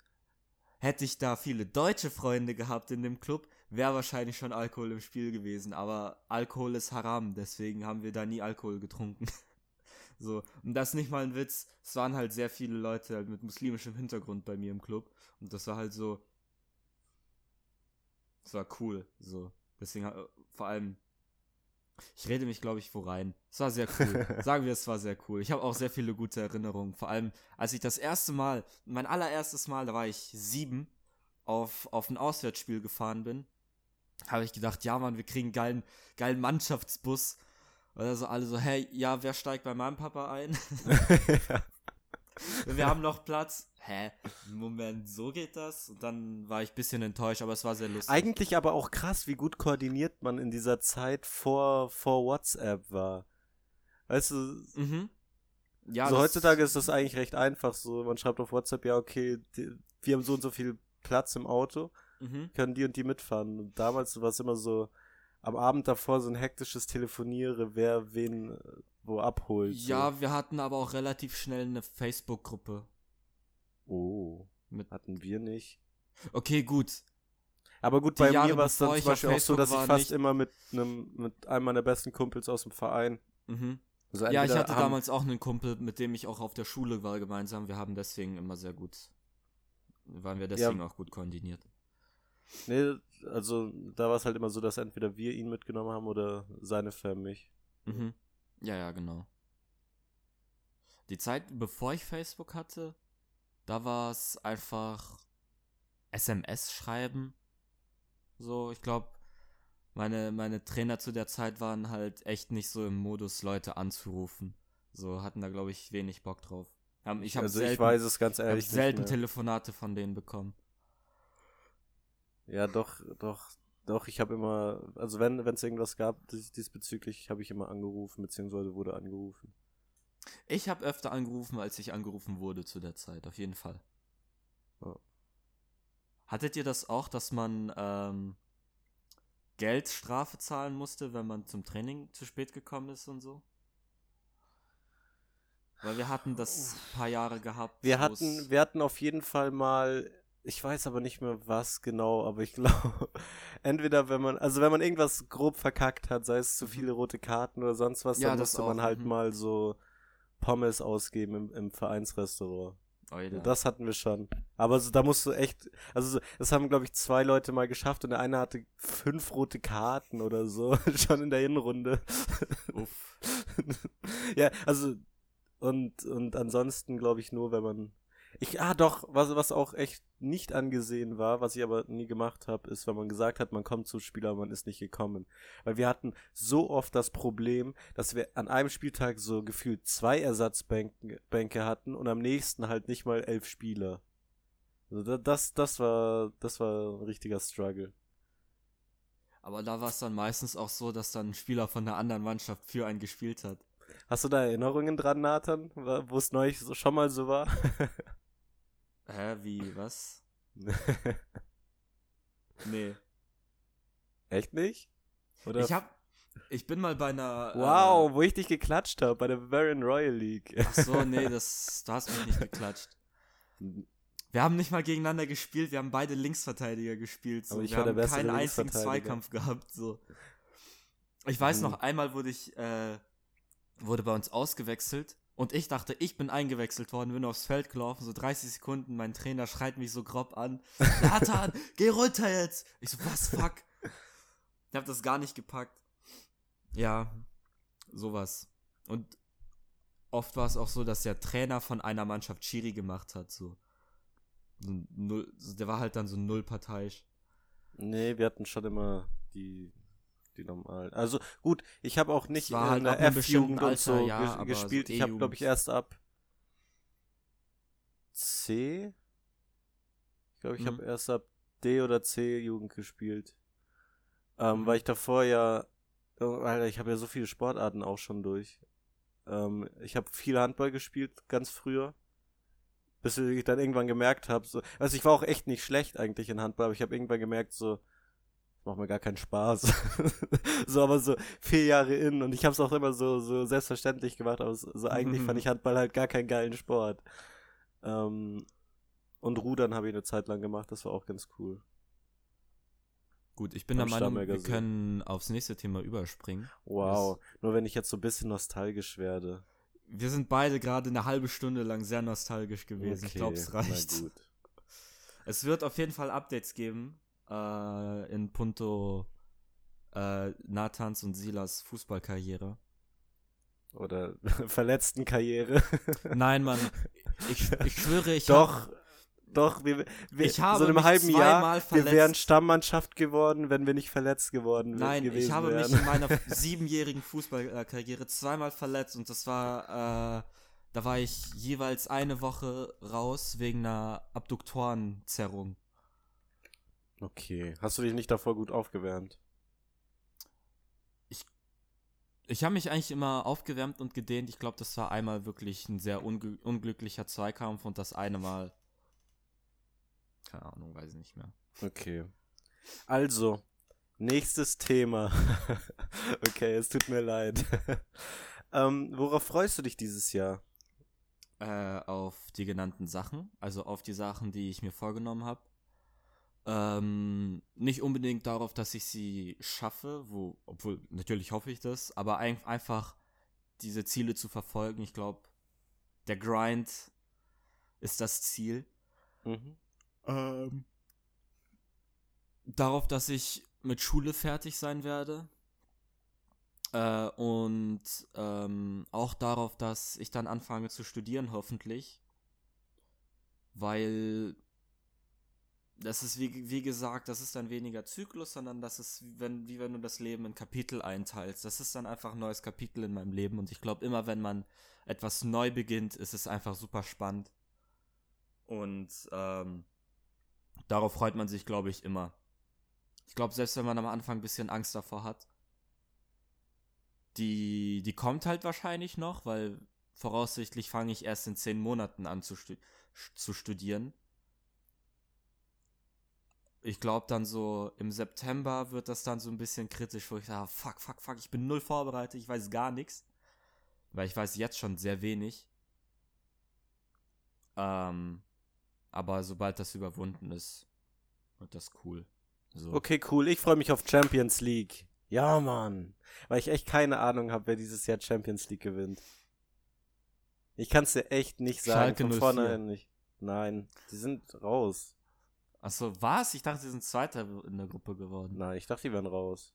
hätte ich da viele deutsche Freunde gehabt in dem Club, wäre wahrscheinlich schon Alkohol im Spiel gewesen. Aber Alkohol ist haram, deswegen haben wir da nie Alkohol getrunken. so, und das ist nicht mal ein Witz. Es waren halt sehr viele Leute halt mit muslimischem Hintergrund bei mir im Club. Und das war halt so. Es war cool, so. Deswegen, äh, vor allem, ich rede mich, glaube ich, wo rein. Es war sehr cool. Sagen wir, es war sehr cool. Ich habe auch sehr viele gute Erinnerungen. Vor allem, als ich das erste Mal, mein allererstes Mal, da war ich sieben, auf, auf ein Auswärtsspiel gefahren bin, habe ich gedacht, ja, Mann, wir kriegen einen geilen, geilen Mannschaftsbus. Also alle so, hey, ja, wer steigt bei meinem Papa ein? wir haben noch Platz. Hä? Moment, so geht das? Und dann war ich ein bisschen enttäuscht, aber es war sehr lustig. Eigentlich aber auch krass, wie gut koordiniert man in dieser Zeit vor, vor WhatsApp war. Weißt du, Mhm. Ja, so heutzutage ist das eigentlich recht einfach. So, man schreibt auf WhatsApp, ja, okay, die, wir haben so und so viel Platz im Auto, Mhm. können die und die mitfahren. Und damals war es immer so, am Abend davor so ein hektisches Telefoniere, wer wen äh, wo abholt. Ja, wir hatten aber auch relativ schnell eine Facebook-Gruppe. So. Oh, Mit hatten wir nicht. okay, gut. Aber gut, bei Jahre mir war es dann zum Beispiel auch so, dass ich fast nicht- immer mit einem, mit einem meiner besten Kumpels aus dem Verein. Mhm. Also Ja, ich hatte haben- damals auch einen Kumpel, mit dem ich auch auf der Schule war gemeinsam. Wir haben deswegen immer sehr gut, waren wir deswegen auch gut koordiniert. Nee, also da war es halt immer so, dass entweder wir ihn mitgenommen haben oder seine Fam mich. Mhm. Ja, ja, genau. Die Zeit, bevor ich Facebook hatte, da war es einfach SMS schreiben. So, ich glaube, meine, meine Trainer zu der Zeit waren halt echt nicht so im Modus, Leute anzurufen. So, hatten da, glaube ich, wenig Bock drauf. Ich habe also selten, ich weiß es ganz hab ehrlich selten nicht mehr. Telefonate von denen bekommen. Ja, doch, doch, doch, ich habe immer, also wenn es irgendwas gab dies, diesbezüglich, habe ich immer angerufen, beziehungsweise wurde angerufen. Ich habe öfter angerufen, als ich angerufen wurde zu der Zeit, auf jeden Fall. Ja. Hattet ihr das auch, dass man ähm, Geldstrafe zahlen musste, wenn man zum Training zu spät gekommen ist und so? Weil wir hatten das ein paar Jahre gehabt. Wir hatten, wir hatten auf jeden Fall mal, ich weiß aber nicht mehr was genau, aber ich glaube, entweder wenn man, also wenn man irgendwas grob verkackt hat, sei es zu viele rote Karten oder sonst was, Ja, dann musste man auch, halt mhm. mal so Pommes ausgeben im, im Vereinsrestaurant. Oida. Das hatten wir schon. Aber so, da musst du echt, also so, das haben, glaube ich, zwei Leute mal geschafft und der eine hatte fünf rote Karten oder so, schon in der Hinrunde. Uff. ja, also, und, und ansonsten glaube ich nur, wenn man. Ich, ah doch, was, was auch echt nicht angesehen war, was ich aber nie gemacht habe, ist, wenn man gesagt hat, man kommt zum Spiel, aber man ist nicht gekommen. Weil wir hatten so oft das Problem, dass wir an einem Spieltag so gefühlt zwei Ersatzbänke Bänke hatten und am nächsten halt nicht mal elf Spieler. Also da- das, das war, das war ein richtiger Struggle. Aber da war es dann meistens auch so, dass dann ein Spieler von der anderen Mannschaft für einen gespielt hat. Hast du da Erinnerungen dran, Nathan, wo es neulich so, schon mal so war? Hä, wie, was? Nee. Echt nicht? Oder Ich hab, ich bin mal bei einer. Wow, wo ich dich geklatscht habe bei der Bavarian Royal League. Äh, ach so, nee, das, du hast mich nicht geklatscht. Wir haben nicht mal gegeneinander gespielt, wir haben beide Linksverteidiger gespielt. So. Aber ich wir war der haben bessere keinen einzigen. Zweikampf gehabt. So. Ich weiß Mhm. noch, einmal wurde ich, äh, wurde bei uns ausgewechselt und ich dachte, ich bin eingewechselt worden, bin aufs Feld gelaufen, so 30 Sekunden, mein Trainer schreit mich so grob an. Nathan, geh runter jetzt! Ich so, was, fuck? Ich hab das gar nicht gepackt. Ja, sowas. Und oft war es auch so, dass der Trainer von einer Mannschaft Chiri gemacht hat, so. so null, der war halt dann so null parteiisch. Nee, wir hatten schon immer die, die normalen. Also gut, ich habe auch nicht in halt der F-Jugend und so ja, gespielt. so ich habe, glaube ich, erst ab C. Ich glaube, ich Mhm. habe erst ab D oder C Jugend gespielt. Ähm, Mhm. Weil ich davor ja, oh, Alter, ich habe ja so viele Sportarten auch schon durch. Ähm, ich habe viel Handball gespielt, ganz früher. Bis ich dann irgendwann gemerkt habe, so, also ich war auch echt nicht schlecht eigentlich in Handball, aber ich habe irgendwann gemerkt, so, macht mir gar keinen Spaß. so, aber so vier Jahre in und ich habe es auch immer so, so selbstverständlich gemacht, aber so, so eigentlich fand ich Handball halt gar keinen geilen Sport. Ähm, und Rudern habe ich eine Zeit lang gemacht, das war auch ganz cool. Gut, ich bin Beim der Meinung, wir können aufs nächste Thema überspringen. Wow, nur wenn ich jetzt so ein bisschen nostalgisch werde. Wir sind beide gerade eine halbe Stunde lang sehr nostalgisch gewesen. ich glaube, es reicht. gut. Es wird auf jeden Fall Updates geben äh, in puncto äh, Nathans und Silas Fußballkarriere. Oder verletzten Karriere. Nein, Mann. Ich, ich schwöre, ich Doch, hab- Doch, wir, wir Ich habe so in einem mich halben zweimal Jahr, wir verletzt. wären Stammmannschaft geworden, wenn wir nicht verletzt geworden wären. Nein, ich gewesen habe wären. mich in meiner siebenjährigen Fußballkarriere zweimal verletzt und das war, äh, da war ich jeweils eine Woche raus wegen einer Abduktorenzerrung. Okay, hast du dich nicht davor gut aufgewärmt? Ich habe mich eigentlich immer aufgewärmt und gedehnt. Ich glaube, das war einmal wirklich ein sehr unglü unglücklicher Zweikampf und das eine Mal. Keine Ahnung, weiß ich nicht mehr. Okay. Also, nächstes Thema. okay, es tut mir leid. ähm, worauf freust du dich dieses Jahr? Äh, auf die genannten Sachen, also auf die Sachen, die ich mir vorgenommen habe. Ähm, nicht unbedingt darauf, dass ich sie schaffe, wo, obwohl natürlich hoffe ich das, aber ein, einfach diese Ziele zu verfolgen. Ich glaube, der Grind ist das Ziel. Mhm. Ähm, darauf, dass ich mit Schule fertig sein werde. Äh, und ähm, auch darauf, dass ich dann anfange zu studieren, hoffentlich. Weil das ist, wie, wie gesagt, das ist dann weniger Zyklus, sondern das ist, wenn, wie wenn du das Leben in Kapitel einteilst. Das ist dann einfach ein neues Kapitel in meinem Leben. Und ich glaube, immer wenn man etwas neu beginnt, ist es einfach super spannend. Und ähm, darauf freut man sich, glaube ich, immer. Ich glaube, selbst wenn man am Anfang ein bisschen Angst davor hat, die, die kommt halt wahrscheinlich noch, weil voraussichtlich fange ich erst in zehn Monaten an zu, stu zu studieren. Ich glaube dann so im September wird das dann so ein bisschen kritisch, wo ich sage, fuck, fuck, fuck, ich bin null vorbereitet, ich weiß gar nichts. Weil ich weiß jetzt schon sehr wenig. Ähm, aber sobald das überwunden ist, wird das cool. So. Okay, cool. Ich freue mich auf Champions League. Ja, Mann. Weil ich echt keine Ahnung habe, wer dieses Jahr Champions League gewinnt. Ich kann es dir echt nicht sagen. Schalke Von 04. vornherein nicht. Nein, die sind raus. Achso, was? Ich dachte, sie sind Zweiter in der Gruppe geworden. Nein, ich dachte, die wären raus.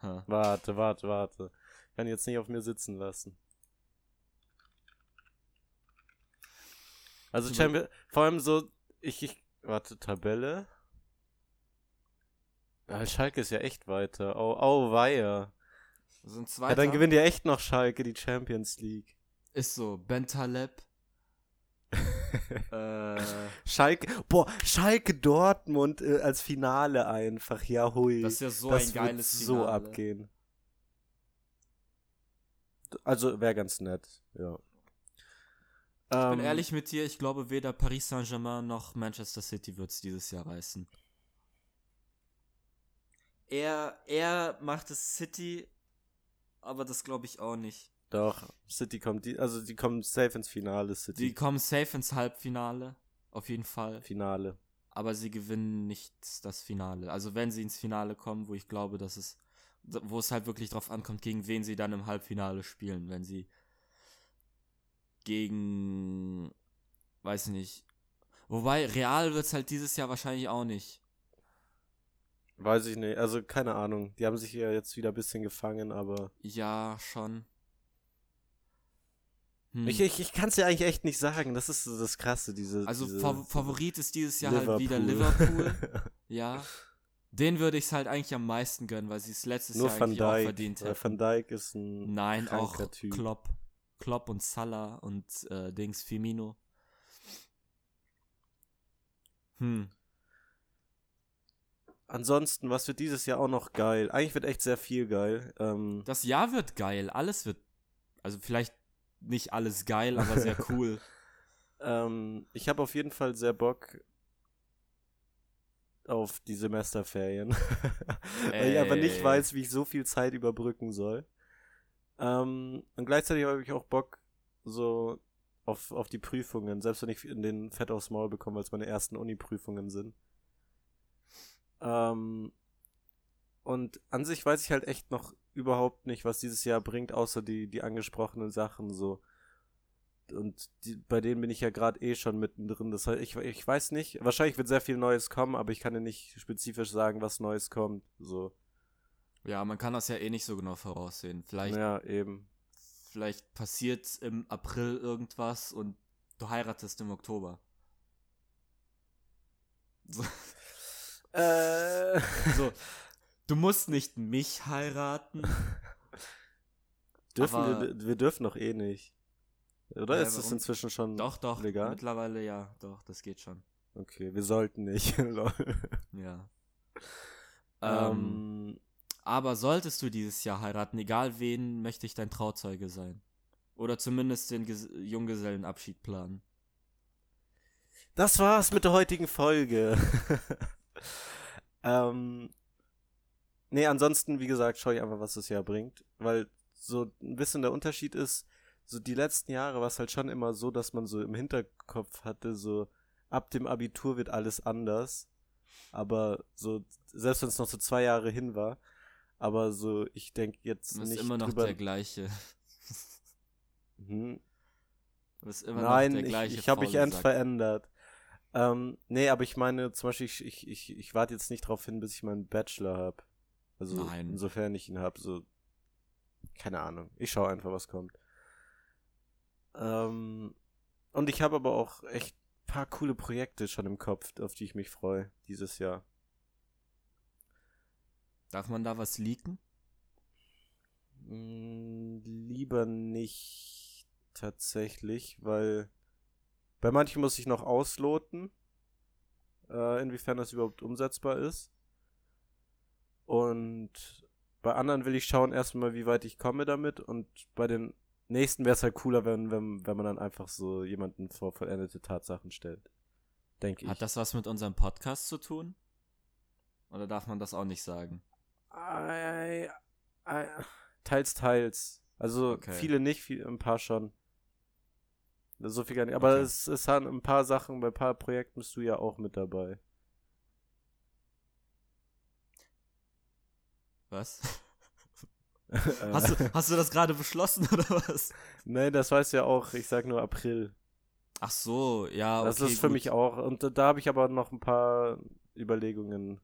Ha. Warte, warte, warte. Ich kann jetzt nicht auf mir sitzen lassen. Also Champions, vor allem so, ich, ich, warte, Tabelle. Schalke ist ja echt weiter. Oh, oh, weia. Sind Ja, Zweiter. dann gewinnt ja echt noch Schalke die Champions League. Ist so, Bentaleb. äh, Schalke, boah, Schalke Dortmund äh, als Finale einfach, ja hui. das ist ja so das ein geiles wird so Finale. abgehen. Also wäre ganz nett, ja. Ich Ähm, bin ehrlich mit dir, ich glaube, weder Paris Saint-Germain noch Manchester City wird es dieses Jahr reißen. Er, er macht es City, aber das glaube ich auch nicht. Doch, City kommt, die, also die kommen safe ins Finale, City. Die kommen safe ins Halbfinale, auf jeden Fall. Finale. aber sie gewinnen nicht das Finale. Also wenn sie ins Finale kommen, wo ich glaube, dass es, wo es halt wirklich drauf ankommt, gegen wen sie dann im Halbfinale spielen. Wenn sie gegen, weiß nicht. Wobei, Real wird es halt dieses Jahr wahrscheinlich auch nicht. Weiß ich nicht, also keine Ahnung. Die haben sich ja jetzt wieder ein bisschen gefangen, aber Ja, schon. Hm. ich, ich, ich kann es ja eigentlich echt nicht sagen. Das ist das Krasse, diese. also diese, Fa Favorit ist dieses Jahr halt wieder Liverpool. Liverpool. ja. Den würde ich es halt eigentlich am meisten gönnen, weil sie es letztes Nur Jahr Van eigentlich auch Dijk. verdient hätten. Van Dijk ist ein Nein, auch Typ. Klopp. Klopp und Salah und äh, Dings Firmino. Hm. Ansonsten, was wird dieses Jahr auch noch geil? Eigentlich wird echt sehr viel geil. Ähm, Das Jahr wird geil. Alles wird. Also vielleicht nicht alles geil, aber sehr cool. ähm, ich habe auf jeden Fall sehr Bock auf die Semesterferien. Weil ich aber nicht weiß, wie ich so viel Zeit überbrücken soll. Ähm, und gleichzeitig habe ich auch Bock so auf, auf die Prüfungen, selbst wenn ich in den Fett aufs Maul bekomme, weil es meine ersten Uni-Prüfungen sind. Ähm, und an sich weiß ich halt echt noch überhaupt nicht, was dieses Jahr bringt, außer die, die angesprochenen Sachen so. Und die, bei denen bin ich ja gerade eh schon mittendrin. Das heißt, ich, ich weiß nicht, wahrscheinlich wird sehr viel Neues kommen, aber ich kann dir nicht spezifisch sagen, was Neues kommt. So. Ja, man kann das ja eh nicht so genau voraussehen. Vielleicht, Ja, eben. vielleicht passiert im April irgendwas und du heiratest im Oktober. So, Äh. so, du musst nicht mich heiraten. Dürfen wir, wir dürfen doch eh nicht. Oder Ja, ist es warum? inzwischen schon Doch, doch, legal? mittlerweile ja, doch, das geht schon. Okay, wir sollten nicht. Ja. Ähm, ähm, aber solltest du dieses Jahr heiraten, egal wen, möchte ich dein Trauzeuge sein. Oder zumindest den Ges Junggesellenabschied planen. das war's mit der heutigen Folge. ähm, nee, ansonsten, wie gesagt, schau ich einfach, was das Jahr bringt. Weil so ein bisschen der Unterschied ist, so die letzten Jahre war es halt schon immer so, dass man so im Hinterkopf hatte, so ab dem Abitur wird alles anders. Aber so, selbst wenn es noch so zwei Jahre hin war, aber so, ich denke jetzt Du bist nicht immer noch drüber. der gleiche. Hm, Du bist immer Nein, noch der ich, gleiche. ich habe mich end verändert. Ähm, nee, aber ich meine, zum Beispiel, ich, ich, ich, ich warte jetzt nicht drauf hin, bis ich meinen Bachelor habe. Also Nein. insofern ich ihn habe, so keine Ahnung. Ich schaue einfach, was kommt. Ähm, und ich habe aber auch echt paar coole Projekte schon im Kopf, auf die ich mich freue dieses Jahr. Darf man da was leaken? Mm, lieber nicht tatsächlich, weil bei manchen muss ich noch ausloten, äh, inwiefern das überhaupt umsetzbar ist. Und bei anderen will ich schauen erstmal, wie weit ich komme damit. Und bei den nächsten wäre es halt cooler, wenn, wenn, wenn man dann einfach so jemanden vor vollendete Tatsachen stellt. Denke ich. Hat das was mit unserem Podcast zu tun? Oder darf man das auch nicht sagen? Ei, ei, teils, teils. Also Okay. viele nicht, viel, ein paar schon. So viel gar nicht. Aber Okay. es, es haben ein paar Sachen, bei ein paar Projekten bist du ja auch mit dabei. Was? Hast du, hast du das gerade beschlossen oder was? nee, das weiß ja auch, ich sag nur April. Ach so, ja, okay. das ist für gut. mich auch. Und da, da habe ich aber noch ein paar Überlegungen.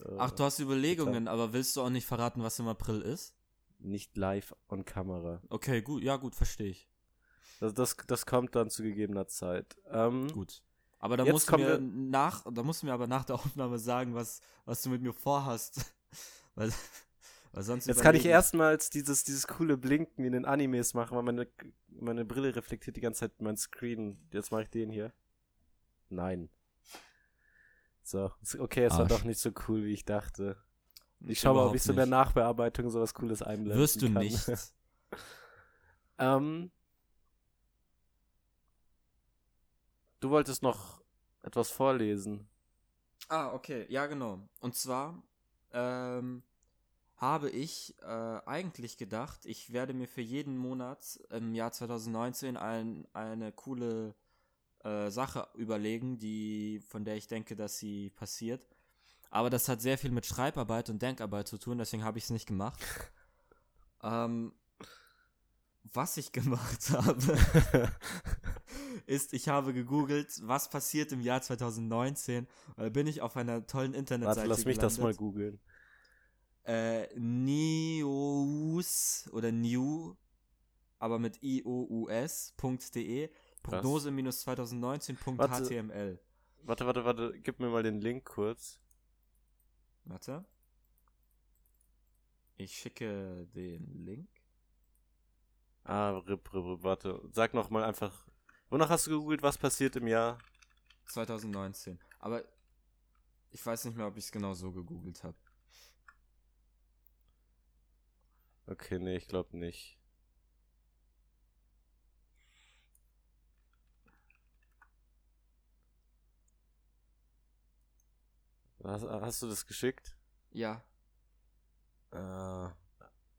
äh, Ach, du hast Überlegungen, aber willst du auch nicht verraten, was im April ist? Nicht live on Kamera. Okay, gut, ja, gut, verstehe ich. Das, das, das kommt dann zu gegebener Zeit. Ähm, Gut. Aber da musst du mir nach, da musst du mir aber nach der Aufnahme sagen, was, was du mit mir vorhast. weil, Jetzt kann ich erstmals dieses, dieses coole Blinken in den Animes machen, weil meine, meine Brille reflektiert die ganze Zeit mein Screen. Jetzt mache ich den hier. Nein. So, okay, es war Arsch. doch nicht so cool, wie ich dachte. Ich Ich schaue mal, ob ich so in der. Nachbearbeitung sowas Cooles einblenden Wirst du kann. nicht. ähm, du wolltest noch etwas vorlesen. Ah, okay, ja, genau. Und zwar ähm, habe ich äh, eigentlich gedacht, ich werde mir für jeden Monat im Jahr 2019 ein, eine coole äh, Sache überlegen, die, von der ich denke, dass sie passiert. Aber das hat sehr viel mit Schreibarbeit und Denkarbeit zu tun, deswegen habe ich es nicht gemacht. ähm, was ich gemacht habe, ist, ich habe gegoogelt, was passiert im Jahr 2019. Und da bin ich auf einer tollen Internetseite Warte, lass mich das mal gelandet. googeln. Äh, News oder New, aber mit ious.de, Prognose-2019.html. Warte, warte, warte, gib mir mal den Link kurz. Warte. Ich schicke den Link. Ah, rip, rip, rip, warte. Sag noch mal einfach. Wonach hast du gegoogelt, was passiert im Jahr? 2019. Aber ich weiß nicht mehr, ob ich es genau so gegoogelt habe. Okay, nee, ich glaube nicht. Hast, hast du das geschickt? Ja. Äh,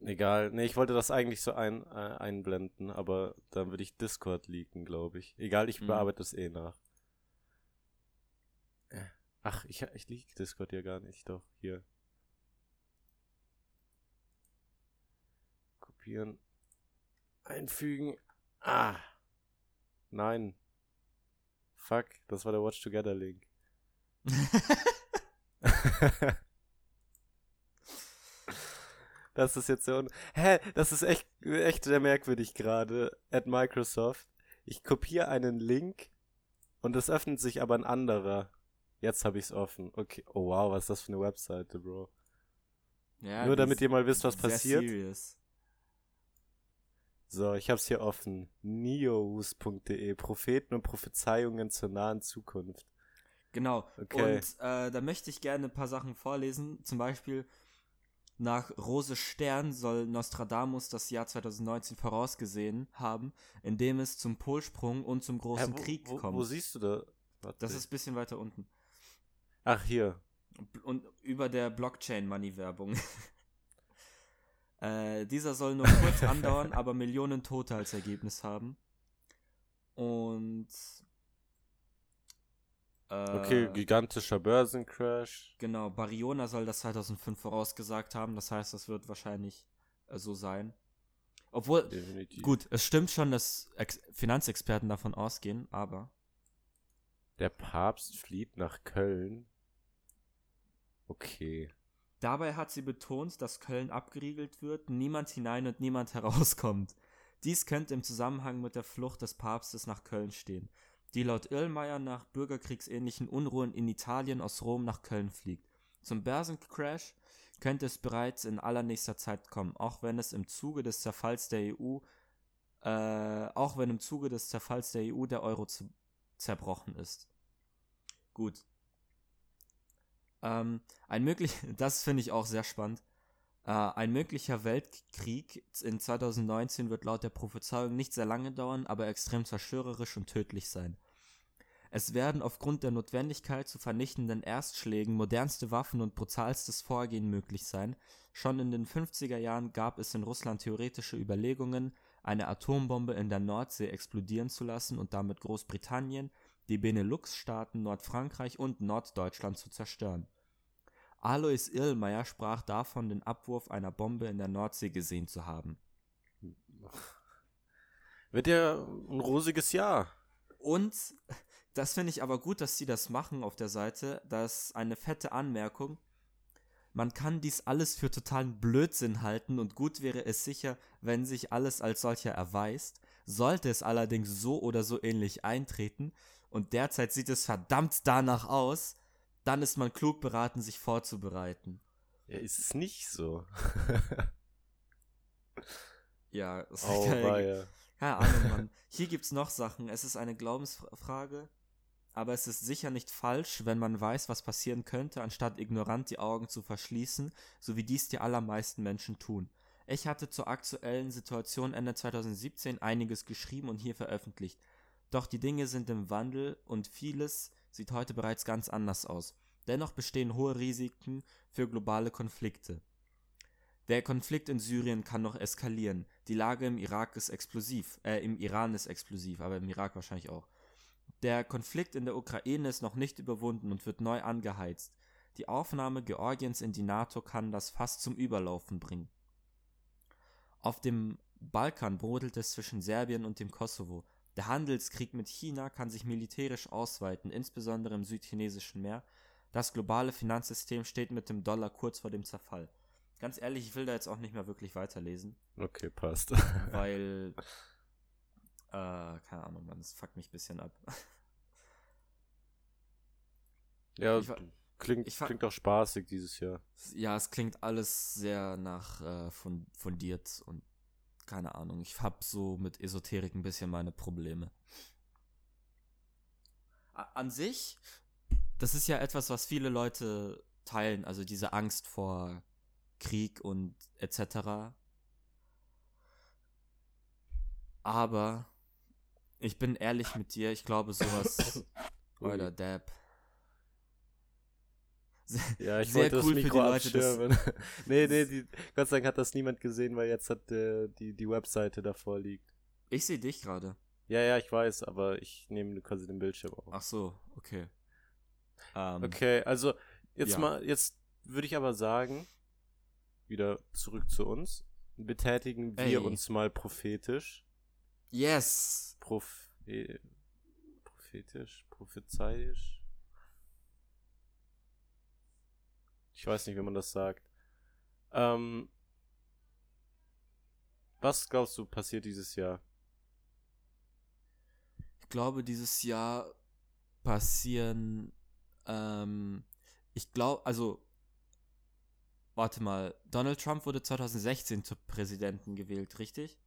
egal. Nee, ich wollte das eigentlich so ein, äh, einblenden, aber dann würde ich Discord leaken, glaube ich. Egal, ich Mhm. bearbeite das eh nach. Äh, Ach, ich, ich leak Discord ja gar nicht, doch, hier. Kopieren. Einfügen. Ah. Nein. Fuck, das war der Watch Together Link. Das ist jetzt so. un- Hä? Das ist echt, echt sehr merkwürdig gerade. At Microsoft. Ich kopiere einen Link und es öffnet sich aber ein anderer. Jetzt habe ich es offen. Okay. Oh wow, was ist das für eine Webseite, Bro? Ja, Nur damit ihr mal wisst, was sehr passiert. Serious. So, ich hab's hier offen. news.de Propheten und Prophezeiungen zur nahen Zukunft. Genau. Okay. Und äh, da möchte ich gerne ein paar Sachen vorlesen. Zum Beispiel nach Rose Stern soll Nostradamus das Jahr 2019 vorausgesehen haben, in dem es zum Polsprung und zum großen Hä, wo, Krieg wo, kommt. Wo siehst du da? Warte. das ist ein bisschen weiter unten. Ach, hier. Und über der Blockchain-Money-Werbung. Äh, dieser soll nur kurz andauern, aber Millionen Tote als Ergebnis haben. Und. Äh, Okay, gigantischer Börsencrash. Genau, Bariona soll das 2005 vorausgesagt haben. Das heißt, das wird wahrscheinlich äh, so sein. Obwohl, Definitiv. gut, es stimmt schon, dass Ex Finanzexperten davon ausgehen, aber Der Papst flieht nach Köln. Okay. Dabei hat sie betont, dass Köln abgeriegelt wird, niemand hinein und niemand herauskommt. Dies könnte im Zusammenhang mit der Flucht des Papstes nach Köln stehen, die laut Irlmeier nach bürgerkriegsähnlichen Unruhen in Italien aus Rom nach Köln fliegt. Zum Börsencrash könnte es bereits in allernächster Zeit kommen, auch wenn es im Zuge des Zerfalls der EU, äh, auch wenn im Zuge des Zerfalls der EU der Euro zerbrochen ist. Gut. Ähm, ein möglich, das finde ich auch sehr spannend. Äh, ein möglicher Weltkrieg in 2019 wird laut der Prophezeiung nicht sehr lange dauern, aber extrem zerstörerisch und tödlich sein. Es werden aufgrund der Notwendigkeit zu vernichtenden Erstschlägen modernste Waffen und brutalstes Vorgehen möglich sein. Schon in den 50er Jahren gab es in Russland theoretische Überlegungen, eine Atombombe in der Nordsee explodieren zu lassen und damit Großbritannien, die Benelux-Staaten, Nordfrankreich und Norddeutschland zu zerstören. Alois Irlmeier sprach davon, den Abwurf einer Bombe in der Nordsee gesehen zu haben. Wird ja ein rosiges Jahr. Und das finde ich aber gut, dass sie das machen auf der Seite. Das ist eine fette Anmerkung. Man kann dies alles für totalen Blödsinn halten und gut wäre es sicher, wenn sich alles als solcher erweist. Sollte es allerdings so oder so ähnlich eintreten, und derzeit sieht es verdammt danach aus, dann ist man klug beraten, sich vorzubereiten. Ja, ist es nicht so. Ja, das Oh, keine, weia. keine Ahnung, Mann. Hier gibt's noch Sachen. Es ist eine Glaubensfrage, aber es ist sicher nicht falsch, wenn man weiß, was passieren könnte, anstatt ignorant die Augen zu verschließen, so wie dies die allermeisten Menschen tun. Ich hatte zur aktuellen Situation Ende 2017 einiges geschrieben und hier veröffentlicht. Doch die Dinge sind im Wandel und vieles sieht heute bereits ganz anders aus. Dennoch bestehen hohe Risiken für globale Konflikte. Der Konflikt in Syrien kann noch eskalieren. Die Lage im Irak ist explosiv. Äh, im Iran ist explosiv, aber im Irak wahrscheinlich auch. Der Konflikt in der Ukraine ist noch nicht überwunden und wird neu angeheizt. Die Aufnahme Georgiens in die NATO kann das fast zum Überlaufen bringen. Auf dem Balkan brodelt es zwischen Serbien und dem Kosovo. Der Handelskrieg mit China kann sich militärisch ausweiten, insbesondere im südchinesischen Meer. Das globale Finanzsystem steht mit dem Dollar kurz vor dem Zerfall. Ganz ehrlich, ich will da jetzt auch nicht mehr wirklich weiterlesen, Okay, passt. weil, äh, keine Ahnung, man, das fuckt mich ein bisschen ab. ja, Ich klingt, ich klingt auch spaßig dieses Jahr. Ja, es klingt alles sehr nach äh, fun fundiert und keine Ahnung. Ich hab so mit Esoterik ein bisschen meine Probleme. An sich, das ist ja etwas, was viele Leute teilen, also diese Angst vor Krieg und etc. Aber ich bin ehrlich mit dir, ich glaube sowas. Alter, Dab. Ja, ich Sehr wollte cool das für Mikro die Leute, das- nee, nee, die, Gott sei Dank hat das niemand gesehen, weil jetzt hat äh, die, die Webseite davor liegt. Ich sehe dich gerade. Ja, ja, ich weiß, aber ich nehme quasi den Bildschirm auf. Ach so, okay. Ähm, Okay, also jetzt ja. mal, jetzt würde ich aber sagen, wieder zurück zu uns. Betätigen wir Ey. uns mal prophetisch. Yes! Proph prophetisch, prophezeiisch. Ich weiß nicht, wie man das sagt. Ähm, was glaubst du passiert dieses Jahr? Ich glaube, dieses Jahr passieren ähm, ich glaube, also, warte mal, Donald Trump wurde 2016 zum Präsidenten gewählt, richtig?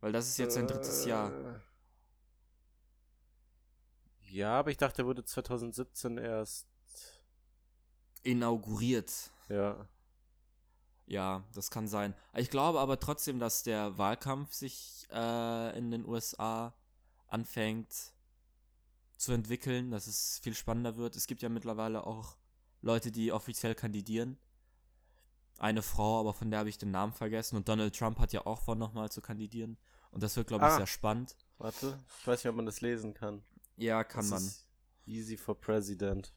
Weil das ist jetzt sein drittes Jahr. Äh, Ja, aber ich dachte, er wurde 2017 erst. Inauguriert. Ja. Ja, das kann sein. Ich glaube aber trotzdem, dass der Wahlkampf sich äh, in den USA anfängt zu entwickeln, dass es viel spannender wird. Es gibt ja mittlerweile auch Leute, die offiziell kandidieren. Eine Frau, aber von der habe ich den Namen vergessen. Und Donald Trump hat ja auch vor, nochmal zu kandidieren. Und das wird, glaube ich, Ah. sehr spannend. Warte, ich weiß nicht, ob man das lesen kann. Ja, kann Das man. Easy for President.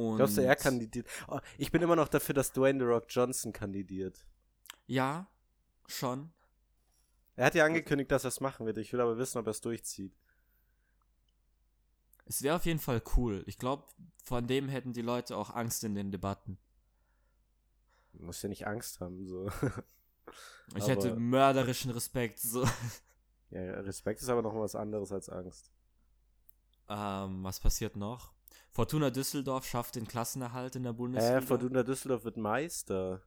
Und Glaubst du, er kandidiert? Oh, ich bin immer noch dafür, dass Dwayne The Rock Johnson kandidiert. Ja, schon. Er hat ja angekündigt, dass er es machen wird. Ich will aber wissen, ob er es durchzieht. Es wäre auf jeden Fall cool. Ich glaube, von dem hätten die Leute auch Angst in den Debatten. Du musst ja nicht Angst haben. So. Ich Aber- hätte mörderischen Respekt. So. ja, Respekt ist aber noch was anderes als Angst. Ähm, was passiert noch? Fortuna Düsseldorf schafft den Klassenerhalt in der Bundesliga. Äh, Fortuna Düsseldorf wird Meister.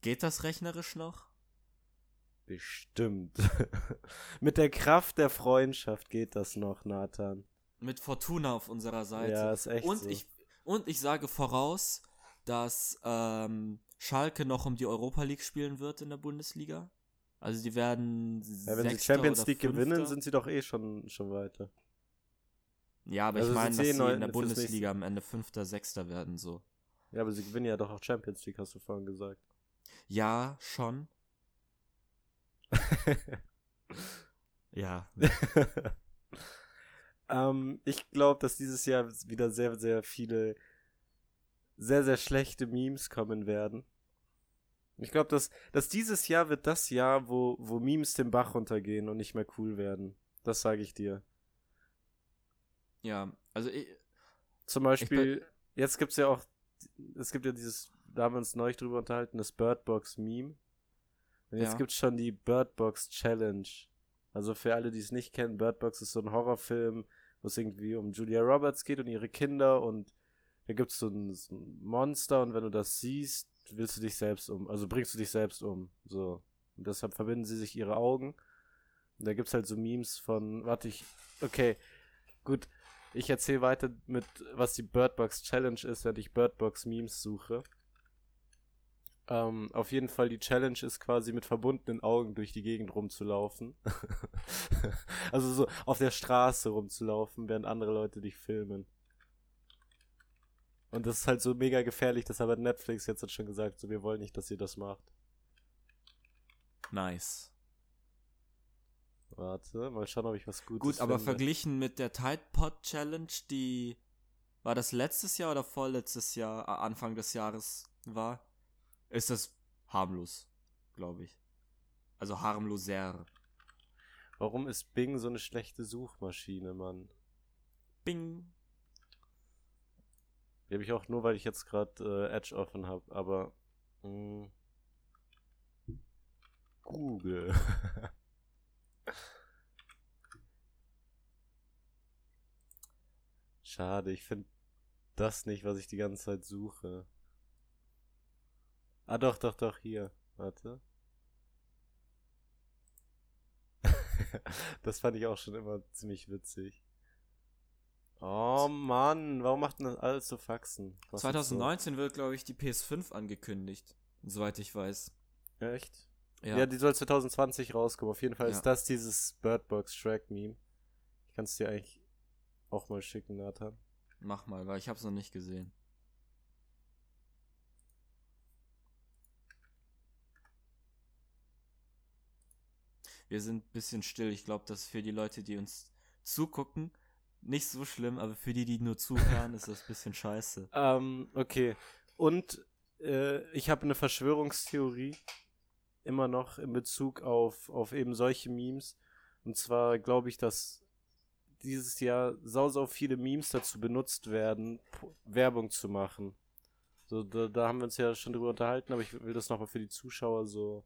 Geht das rechnerisch noch? Bestimmt. Mit der Kraft der Freundschaft geht das noch, Nathan. Mit Fortuna auf unserer Seite. Ja, ist echt und so. ich und ich sage voraus, dass ähm, Schalke noch um die Europa League spielen wird in der Bundesliga. Also die werden Ja, wenn sie Champions League gewinnen, sind sie doch eh schon, schon weiter. Ja, aber also ich meine, dass sie in der Bundesliga am Ende Fünfter, Sechster werden so. Ja, aber sie gewinnen ja doch auch Champions League, hast du vorhin gesagt. Ja, schon. Ja. ähm, ich glaube, dass dieses Jahr wieder sehr, sehr viele sehr, sehr schlechte Memes kommen werden. Ich glaube, dass, dass dieses Jahr wird das Jahr, wo, wo Memes den Bach runtergehen und nicht mehr cool werden. Das sage ich dir. Ja, also ich, Zum Beispiel, jetzt gibt's ja auch, es gibt ja dieses, da haben wir uns neulich drüber unterhalten, das Birdbox Meme. Und jetzt Ja. gibt's schon die Birdbox Challenge. Also für alle, die es nicht kennen, Birdbox ist so ein Horrorfilm, wo es irgendwie um Julia Roberts geht und ihre Kinder und da gibt's so ein, so ein Monster und wenn du das siehst, willst du dich selbst um, also bringst du dich selbst um, so. Und deshalb verbinden sie sich ihre Augen. Und da gibt's halt so Memes von, warte ich, okay, gut, ich erzähle weiter mit, was die Birdbox Challenge ist, wenn ich Birdbox Memes suche. Ähm, auf jeden Fall, die Challenge ist quasi mit verbundenen Augen durch die Gegend rumzulaufen. also so auf der Straße rumzulaufen, während andere Leute dich filmen. Und das ist halt so mega gefährlich, das hat Netflix jetzt hat schon gesagt, so wir wollen nicht, dass ihr das macht. nice. Warte, mal schauen, ob ich was Gutes Gut, aber finde. verglichen mit der Tide Pod Challenge, die war das letztes Jahr oder vorletztes Jahr, äh, Anfang des Jahres war, ist das harmlos, glaube ich. Also harmloser. Warum ist Bing so eine schlechte Suchmaschine, Mann? Bing. Die habe ich auch nur, weil ich jetzt gerade äh, Edge offen habe, aber mh, Google. Schade, ich finde das nicht, was ich die ganze Zeit suche. Ah, doch, doch, doch, hier. Warte. das fand ich auch schon immer ziemlich witzig. Oh Mann, warum macht denn das alles so Faxen? Was ist 2019 wird, glaube ich, die PS5 angekündigt, soweit ich weiß. So? Echt? Ja, Ja. die soll 2020 rauskommen. Auf jeden Fall Ja. ist das dieses Birdbox Shrek Meme. Ich kann es dir eigentlich auch mal schicken, Nathan. mach mal, weil ich habe es noch nicht gesehen. Wir sind ein bisschen still. Ich glaube, das ist für die Leute, die uns zugucken, nicht so schlimm, aber für die, die nur zuhören, ist das ein bisschen scheiße. Ähm, okay. Und äh, ich habe eine Verschwörungstheorie immer noch in Bezug auf, auf eben solche Memes. Und zwar glaube ich, dass dieses Jahr sau, sau viele Memes dazu benutzt werden, Werbung zu machen. So, da, da haben wir uns ja schon drüber unterhalten, aber ich will das nochmal für die Zuschauer so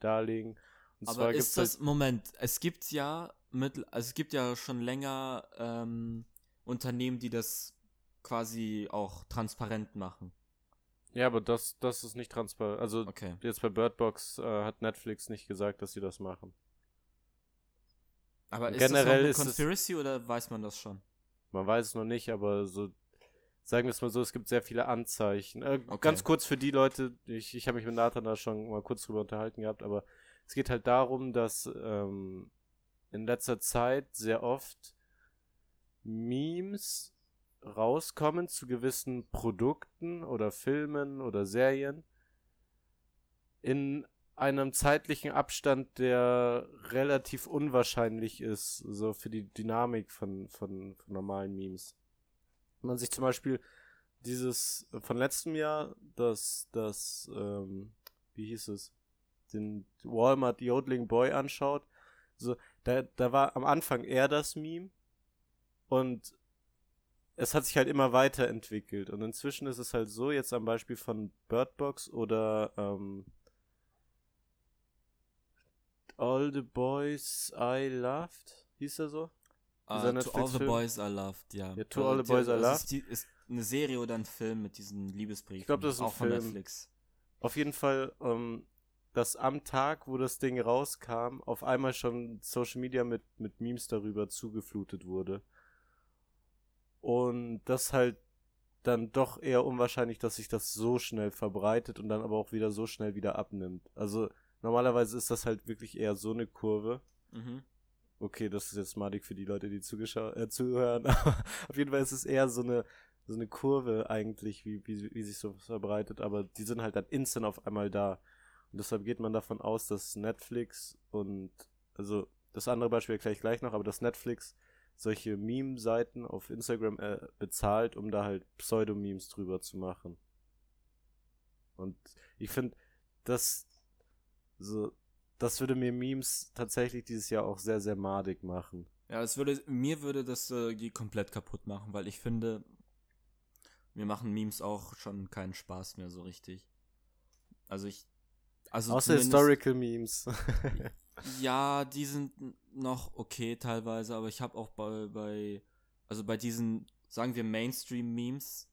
darlegen. Und Aber ist das, Moment, es gibt ja mit, also es gibt ja schon länger ähm, Unternehmen, die das quasi auch transparent machen. Ja, aber das, das ist nicht transparent. Also Okay. jetzt bei Bird Box äh, hat Netflix nicht gesagt, dass sie das machen. Aber ist Generell das eine ist es- Conspiracy oder weiß man das schon? Man weiß es noch nicht, aber so, sagen wir es mal so, es gibt sehr viele Anzeichen. Äh, Okay. Ganz kurz für die Leute, ich, ich habe mich mit Nathan da schon mal kurz drüber unterhalten gehabt, aber es geht halt darum, dass ähm, in letzter Zeit sehr oft Memes rauskommen zu gewissen Produkten oder Filmen oder Serien in einem zeitlichen Abstand, der relativ unwahrscheinlich ist, so für die Dynamik von, von, von normalen Memes. Wenn man sich zum Beispiel dieses von letztem Jahr, das, das, ähm, wie hieß es, den Walmart Yodeling Boy anschaut, so, da, da war am Anfang er das Meme und es hat sich halt immer weiterentwickelt und inzwischen ist es halt so, jetzt am Beispiel von Bird Box oder ähm, All the Boys I Loved, hieß er so? Uh, to all the? Boys I Loved, ja. Ja, To All the Boys I das Loved. Ist, die, ist eine Serie oder ein Film mit diesen Liebesbriefen. Ich glaub, das ist ein Auch von Film. Netflix. Auf jeden Fall, ähm, dass am Tag, wo das Ding rauskam, auf einmal schon Social Media mit, mit Memes darüber zugeflutet wurde. Und das halt dann doch eher unwahrscheinlich, dass sich das so schnell verbreitet und dann aber auch wieder so schnell wieder abnimmt. Also normalerweise ist das halt wirklich eher so eine Kurve. Mhm. Okay, das ist jetzt madig für die Leute, die äh, zuhören, auf jeden Fall ist es eher so eine, so eine Kurve eigentlich, wie, wie, wie sich so verbreitet, aber die sind halt dann instant auf einmal da. Und deshalb geht man davon aus, dass Netflix und, also das andere Beispiel erkläre ich gleich noch, aber dass Netflix solche Meme-Seiten auf Instagram äh, bezahlt, um da halt Pseudo-Memes drüber zu machen. Und ich finde, das so, das würde mir Memes tatsächlich dieses Jahr auch sehr, sehr madig machen. Ja, es würde, mir würde das äh, die komplett kaputt machen, weil ich finde, mir machen Memes auch schon keinen Spaß mehr so richtig. Also ich, also Außer Historical Memes. Ja, die sind noch okay teilweise, aber ich habe auch bei, bei, also bei diesen, sagen wir Mainstream-Memes,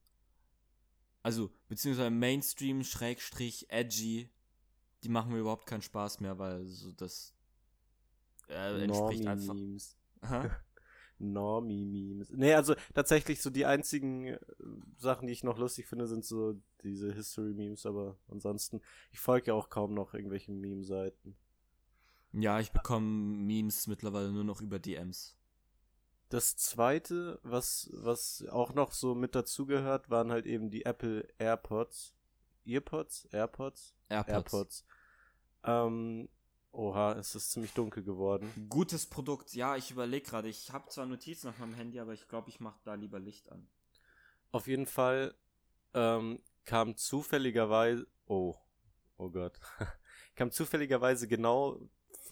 also beziehungsweise Mainstream Schrägstrich edgy, die machen mir überhaupt keinen Spaß mehr, weil so das äh, entspricht einfach. Hä? Normie-Memes. Nee, also tatsächlich so die einzigen äh, Sachen, die ich noch lustig finde, sind so diese History-Memes, aber ansonsten, ich folge ja auch kaum noch irgendwelchen Meme-Seiten. Ja, ich bekomme Memes mittlerweile nur noch über DMs. Das zweite, was, was auch noch so mit dazugehört, waren halt eben die Apple AirPods. Earpods? AirPods? AirPods. AirPods. Ähm, oha, es ist ziemlich dunkel geworden. Gutes Produkt. Ja, ich überlege gerade. Ich habe zwar Notizen auf meinem Handy, aber ich glaube, ich mache da lieber Licht an. Auf jeden Fall ähm, kam zufälligerweise, oh, oh Gott, kam zufälligerweise genau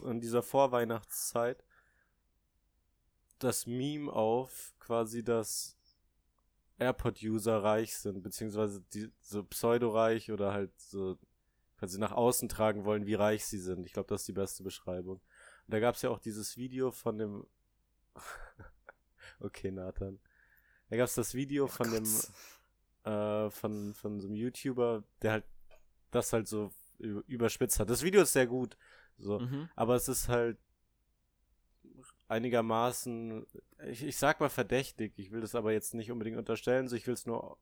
in dieser Vorweihnachtszeit das Meme auf, quasi, dass AirPod-User reich sind, beziehungsweise die so pseudo-reich oder halt so quasi nach außen tragen wollen, wie reich sie sind. Ich glaube, das ist die beste Beschreibung. Und da gab es ja auch dieses Video von dem Okay, Nathan. Da gab es das Video von dem äh, von, von so einem YouTuber, der halt das halt so überspitzt hat. Das Video ist sehr gut, so, Mhm. aber es ist halt einigermaßen, ich, ich sag mal verdächtig, ich will das aber jetzt nicht unbedingt unterstellen, so ich will es nur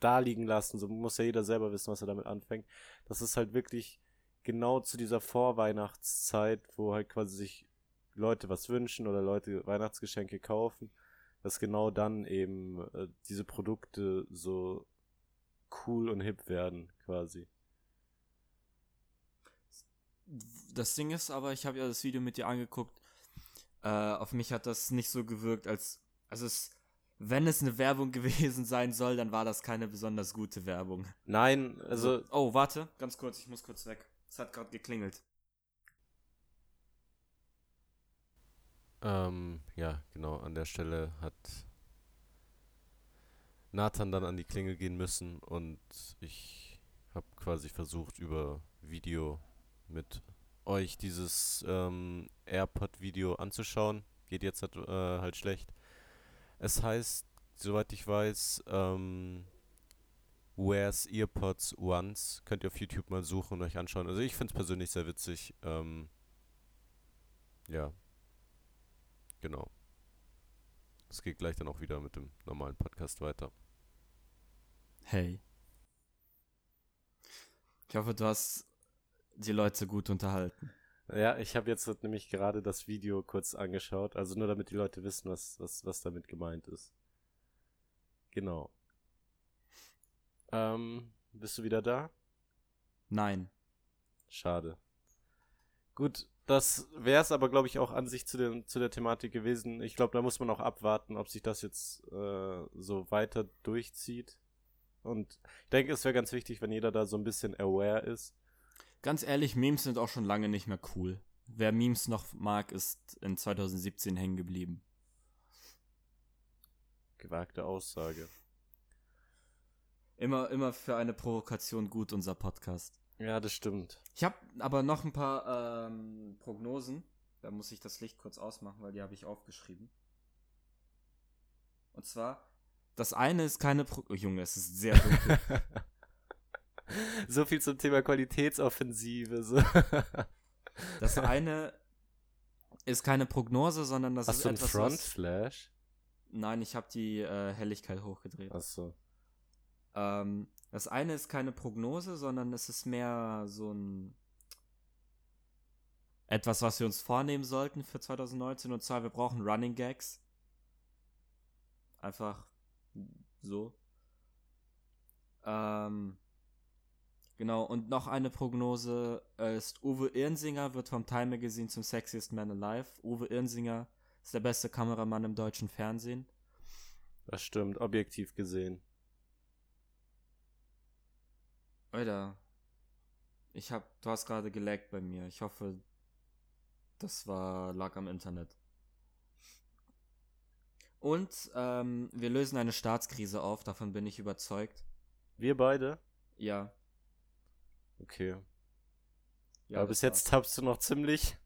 da liegen lassen, so muss ja jeder selber wissen, was er damit anfängt. Das ist halt wirklich genau zu dieser Vorweihnachtszeit, wo halt quasi sich Leute was wünschen oder Leute Weihnachtsgeschenke kaufen, dass genau dann eben äh, diese Produkte so cool und hip werden, quasi. Das Ding ist aber, ich habe ja das Video mit dir angeguckt. Äh, auf mich hat das nicht so gewirkt, als. Also, es, wenn es eine Werbung gewesen sein soll, dann war das keine besonders gute Werbung. Nein, also Oh, warte, ganz kurz, ich muss kurz weg. Es hat gerade geklingelt. Ähm, ja, genau, an der Stelle hat Nathan dann an die Klingel gehen müssen und ich habe quasi versucht, über Video mit euch dieses ähm, AirPod-Video anzuschauen. Geht jetzt halt, äh, halt schlecht. Es heißt, soweit ich weiß, ähm, Where's Earpods Once. Könnt ihr auf YouTube mal suchen und euch anschauen. Also ich finde es persönlich sehr witzig. Ähm, ja. Genau. Es geht gleich dann auch wieder mit dem normalen Podcast weiter. Hey. Ich hoffe, du hast die Leute gut unterhalten. Ja, ich habe jetzt nämlich gerade das Video kurz angeschaut, also nur damit die Leute wissen, was, was, was damit gemeint ist. Genau. Ähm, bist du wieder da? Nein. Schade. Gut, das wäre es aber, glaube ich, auch an sich zu, den, zu der Thematik gewesen. Ich glaube, da muss man auch abwarten, ob sich das jetzt äh, so weiter durchzieht. Und ich denke, es wäre ganz wichtig, wenn jeder da so ein bisschen aware ist. Ganz ehrlich, Memes sind auch schon lange nicht mehr cool. Wer Memes noch mag, ist in 2017 hängen geblieben. Gewagte Aussage. Immer, immer für eine Provokation gut, unser Podcast. Ja, das stimmt. Ich habe aber noch ein paar ähm, Prognosen. Da muss ich das Licht kurz ausmachen, weil die habe ich aufgeschrieben. Und zwar, das eine ist keine Pro oh, Junge, es ist sehr dunkel. so viel zum Thema Qualitätsoffensive. So. das eine ist keine Prognose, sondern das Hast ist du einen etwas, Frontflash? Nein, ich habe die äh, Helligkeit hochgedreht. Ach so. Ähm, das eine ist keine Prognose, sondern es ist mehr so ein etwas, was wir uns vornehmen sollten für 2019. Und zwar, wir brauchen Running Gags. Einfach so. Ähm, genau, und noch eine Prognose ist, Uwe Irnsinger wird vom Time Magazine zum Sexiest Man Alive. Uwe Irnsinger ist der beste Kameramann im deutschen Fernsehen. Das stimmt, objektiv gesehen. Alter, ich hab, du hast gerade gelaggt bei mir. Ich hoffe, das war, lag am Internet. Und ähm, wir lösen eine Staatskrise auf, davon bin ich überzeugt. Wir beide? Ja. Okay. ja Aber bis jetzt tappst du noch ziemlich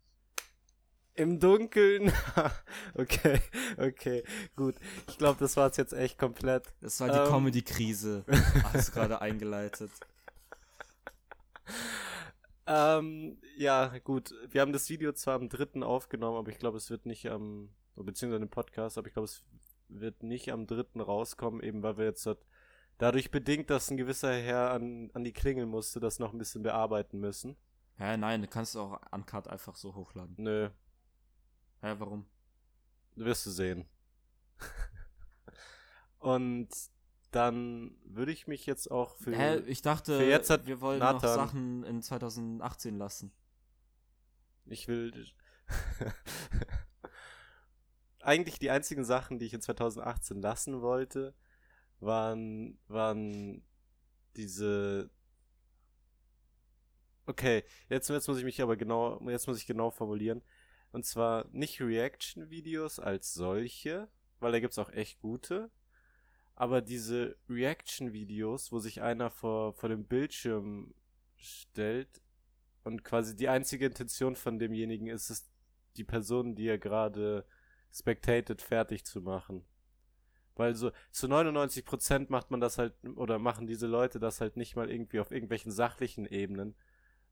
im Dunkeln. okay, okay, gut. Ich glaube, das war's jetzt echt komplett. Das war die ähm, Comedy-Krise. Hast du gerade eingeleitet. Ähm, ja, gut. Wir haben das Video zwar am 3. aufgenommen, aber ich glaube, es wird nicht am, beziehungsweise den Podcast, aber ich glaube, es wird nicht am 3. rauskommen, eben weil wir jetzt dort, dadurch bedingt, dass ein gewisser Herr an, an die Klingel musste, das noch ein bisschen bearbeiten müssen. Hä, nein, du kannst auch Uncut einfach so hochladen. Nö, Hä, warum? wirst du sehen. Und dann würde ich mich jetzt auch für. Hä, ich dachte, für jetzt hat wir wollen noch Nathan- Sachen in 2018 lassen. Ich will. Eigentlich die einzigen Sachen, die ich in 2018 lassen wollte, waren, waren diese. Okay, jetzt, jetzt muss ich mich aber genau, jetzt muss ich genau formulieren. Und zwar nicht Reaction-Videos als solche, weil da gibt's auch echt gute. Aber diese Reaction-Videos, wo sich einer vor, vor dem Bildschirm stellt und quasi die einzige Intention von demjenigen ist es, die Person, die er gerade spectated, fertig zu machen. Weil so zu 99% macht man das halt, oder machen diese Leute das halt nicht mal irgendwie auf irgendwelchen sachlichen Ebenen,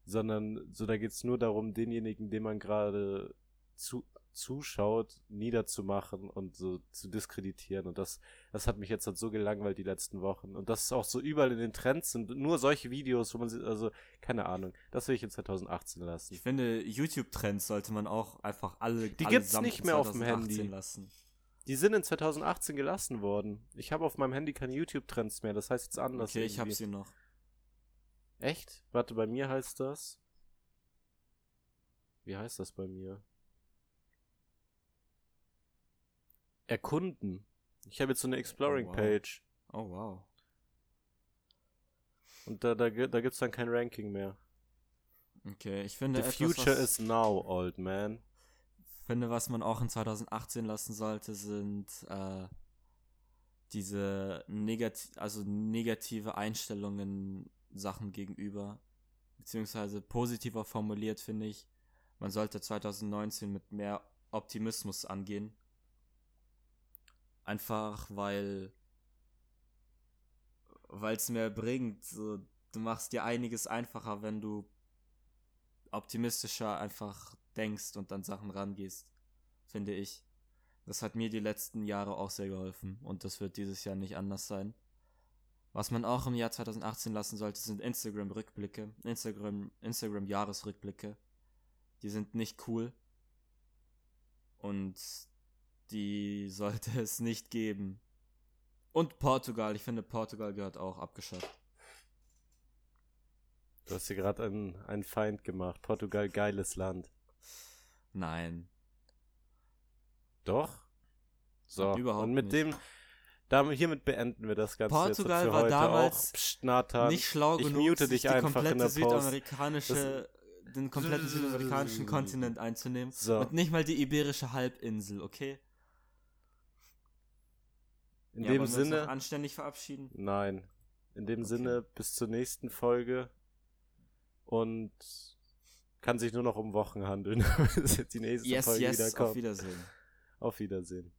sondern so da geht's nur darum, denjenigen, dem man gerade zu, zuschaut, niederzumachen und so zu diskreditieren. Und das, das hat mich jetzt halt so gelangweilt die letzten Wochen. Und das ist auch so überall in den Trends sind nur solche Videos, wo man sie, also, keine Ahnung, das will ich in 2018 lassen. Ich finde, YouTube-Trends sollte man auch einfach alle Die allesamt gibt's nicht mehr auf dem 2018 Handy. lassen. Die sind in 2018 gelassen worden. Ich habe auf meinem Handy keine YouTube-Trends mehr, das heißt jetzt anders. Okay, ich hab irgendwie. sie noch. Echt? Warte, bei mir heißt das. Wie heißt das bei mir? Erkunden. Ich habe jetzt so eine Oh, wow. Exploring-Page. Oh, wow. Und da, da, da gibt's dann kein Ranking mehr. Okay, ich finde The etwas, future is now, old man. Finde, was man auch in 2018 lassen sollte, sind äh, diese negati also negative Einstellungen Sachen gegenüber. Beziehungsweise positiver formuliert, finde ich. man sollte 2019 mit mehr Optimismus angehen. Einfach weil weil es mehr bringt. So, du machst dir einiges einfacher, wenn du optimistischer einfach denkst und an Sachen rangehst, finde ich. Das hat mir die letzten Jahre auch sehr geholfen und das wird dieses Jahr nicht anders sein. Was man auch im Jahr 2018 lassen sollte, sind Instagram-Rückblicke, Instagram, Instagram-Jahresrückblicke. Die sind nicht cool. Und die sollte es nicht geben. Und Portugal, ich finde Portugal gehört auch abgeschafft. Du hast hier gerade einen, einen Feind gemacht. Portugal, geiles Land. Nein. Doch. So, Überhaupt und mit nicht. dem, damit, hiermit beenden wir das Ganze Portugal jetzt für war heute damals auch. Psst, Nathan, Nicht schlau ich genug, mute dich die einfach in komplette der Post. südamerikanische, den kompletten südamerikanischen Kontinent einzunehmen. So. Und nicht mal die iberische Halbinsel, okay? In ja, dem Sinne, anständig verabschieden. nein. In dem Okay. Sinne, bis zur nächsten Folge. Und kann sich nur noch um Wochen handeln, bis jetzt die nächste Yes, Folge yes, wieder auf. Wiedersehen. Auf Wiedersehen.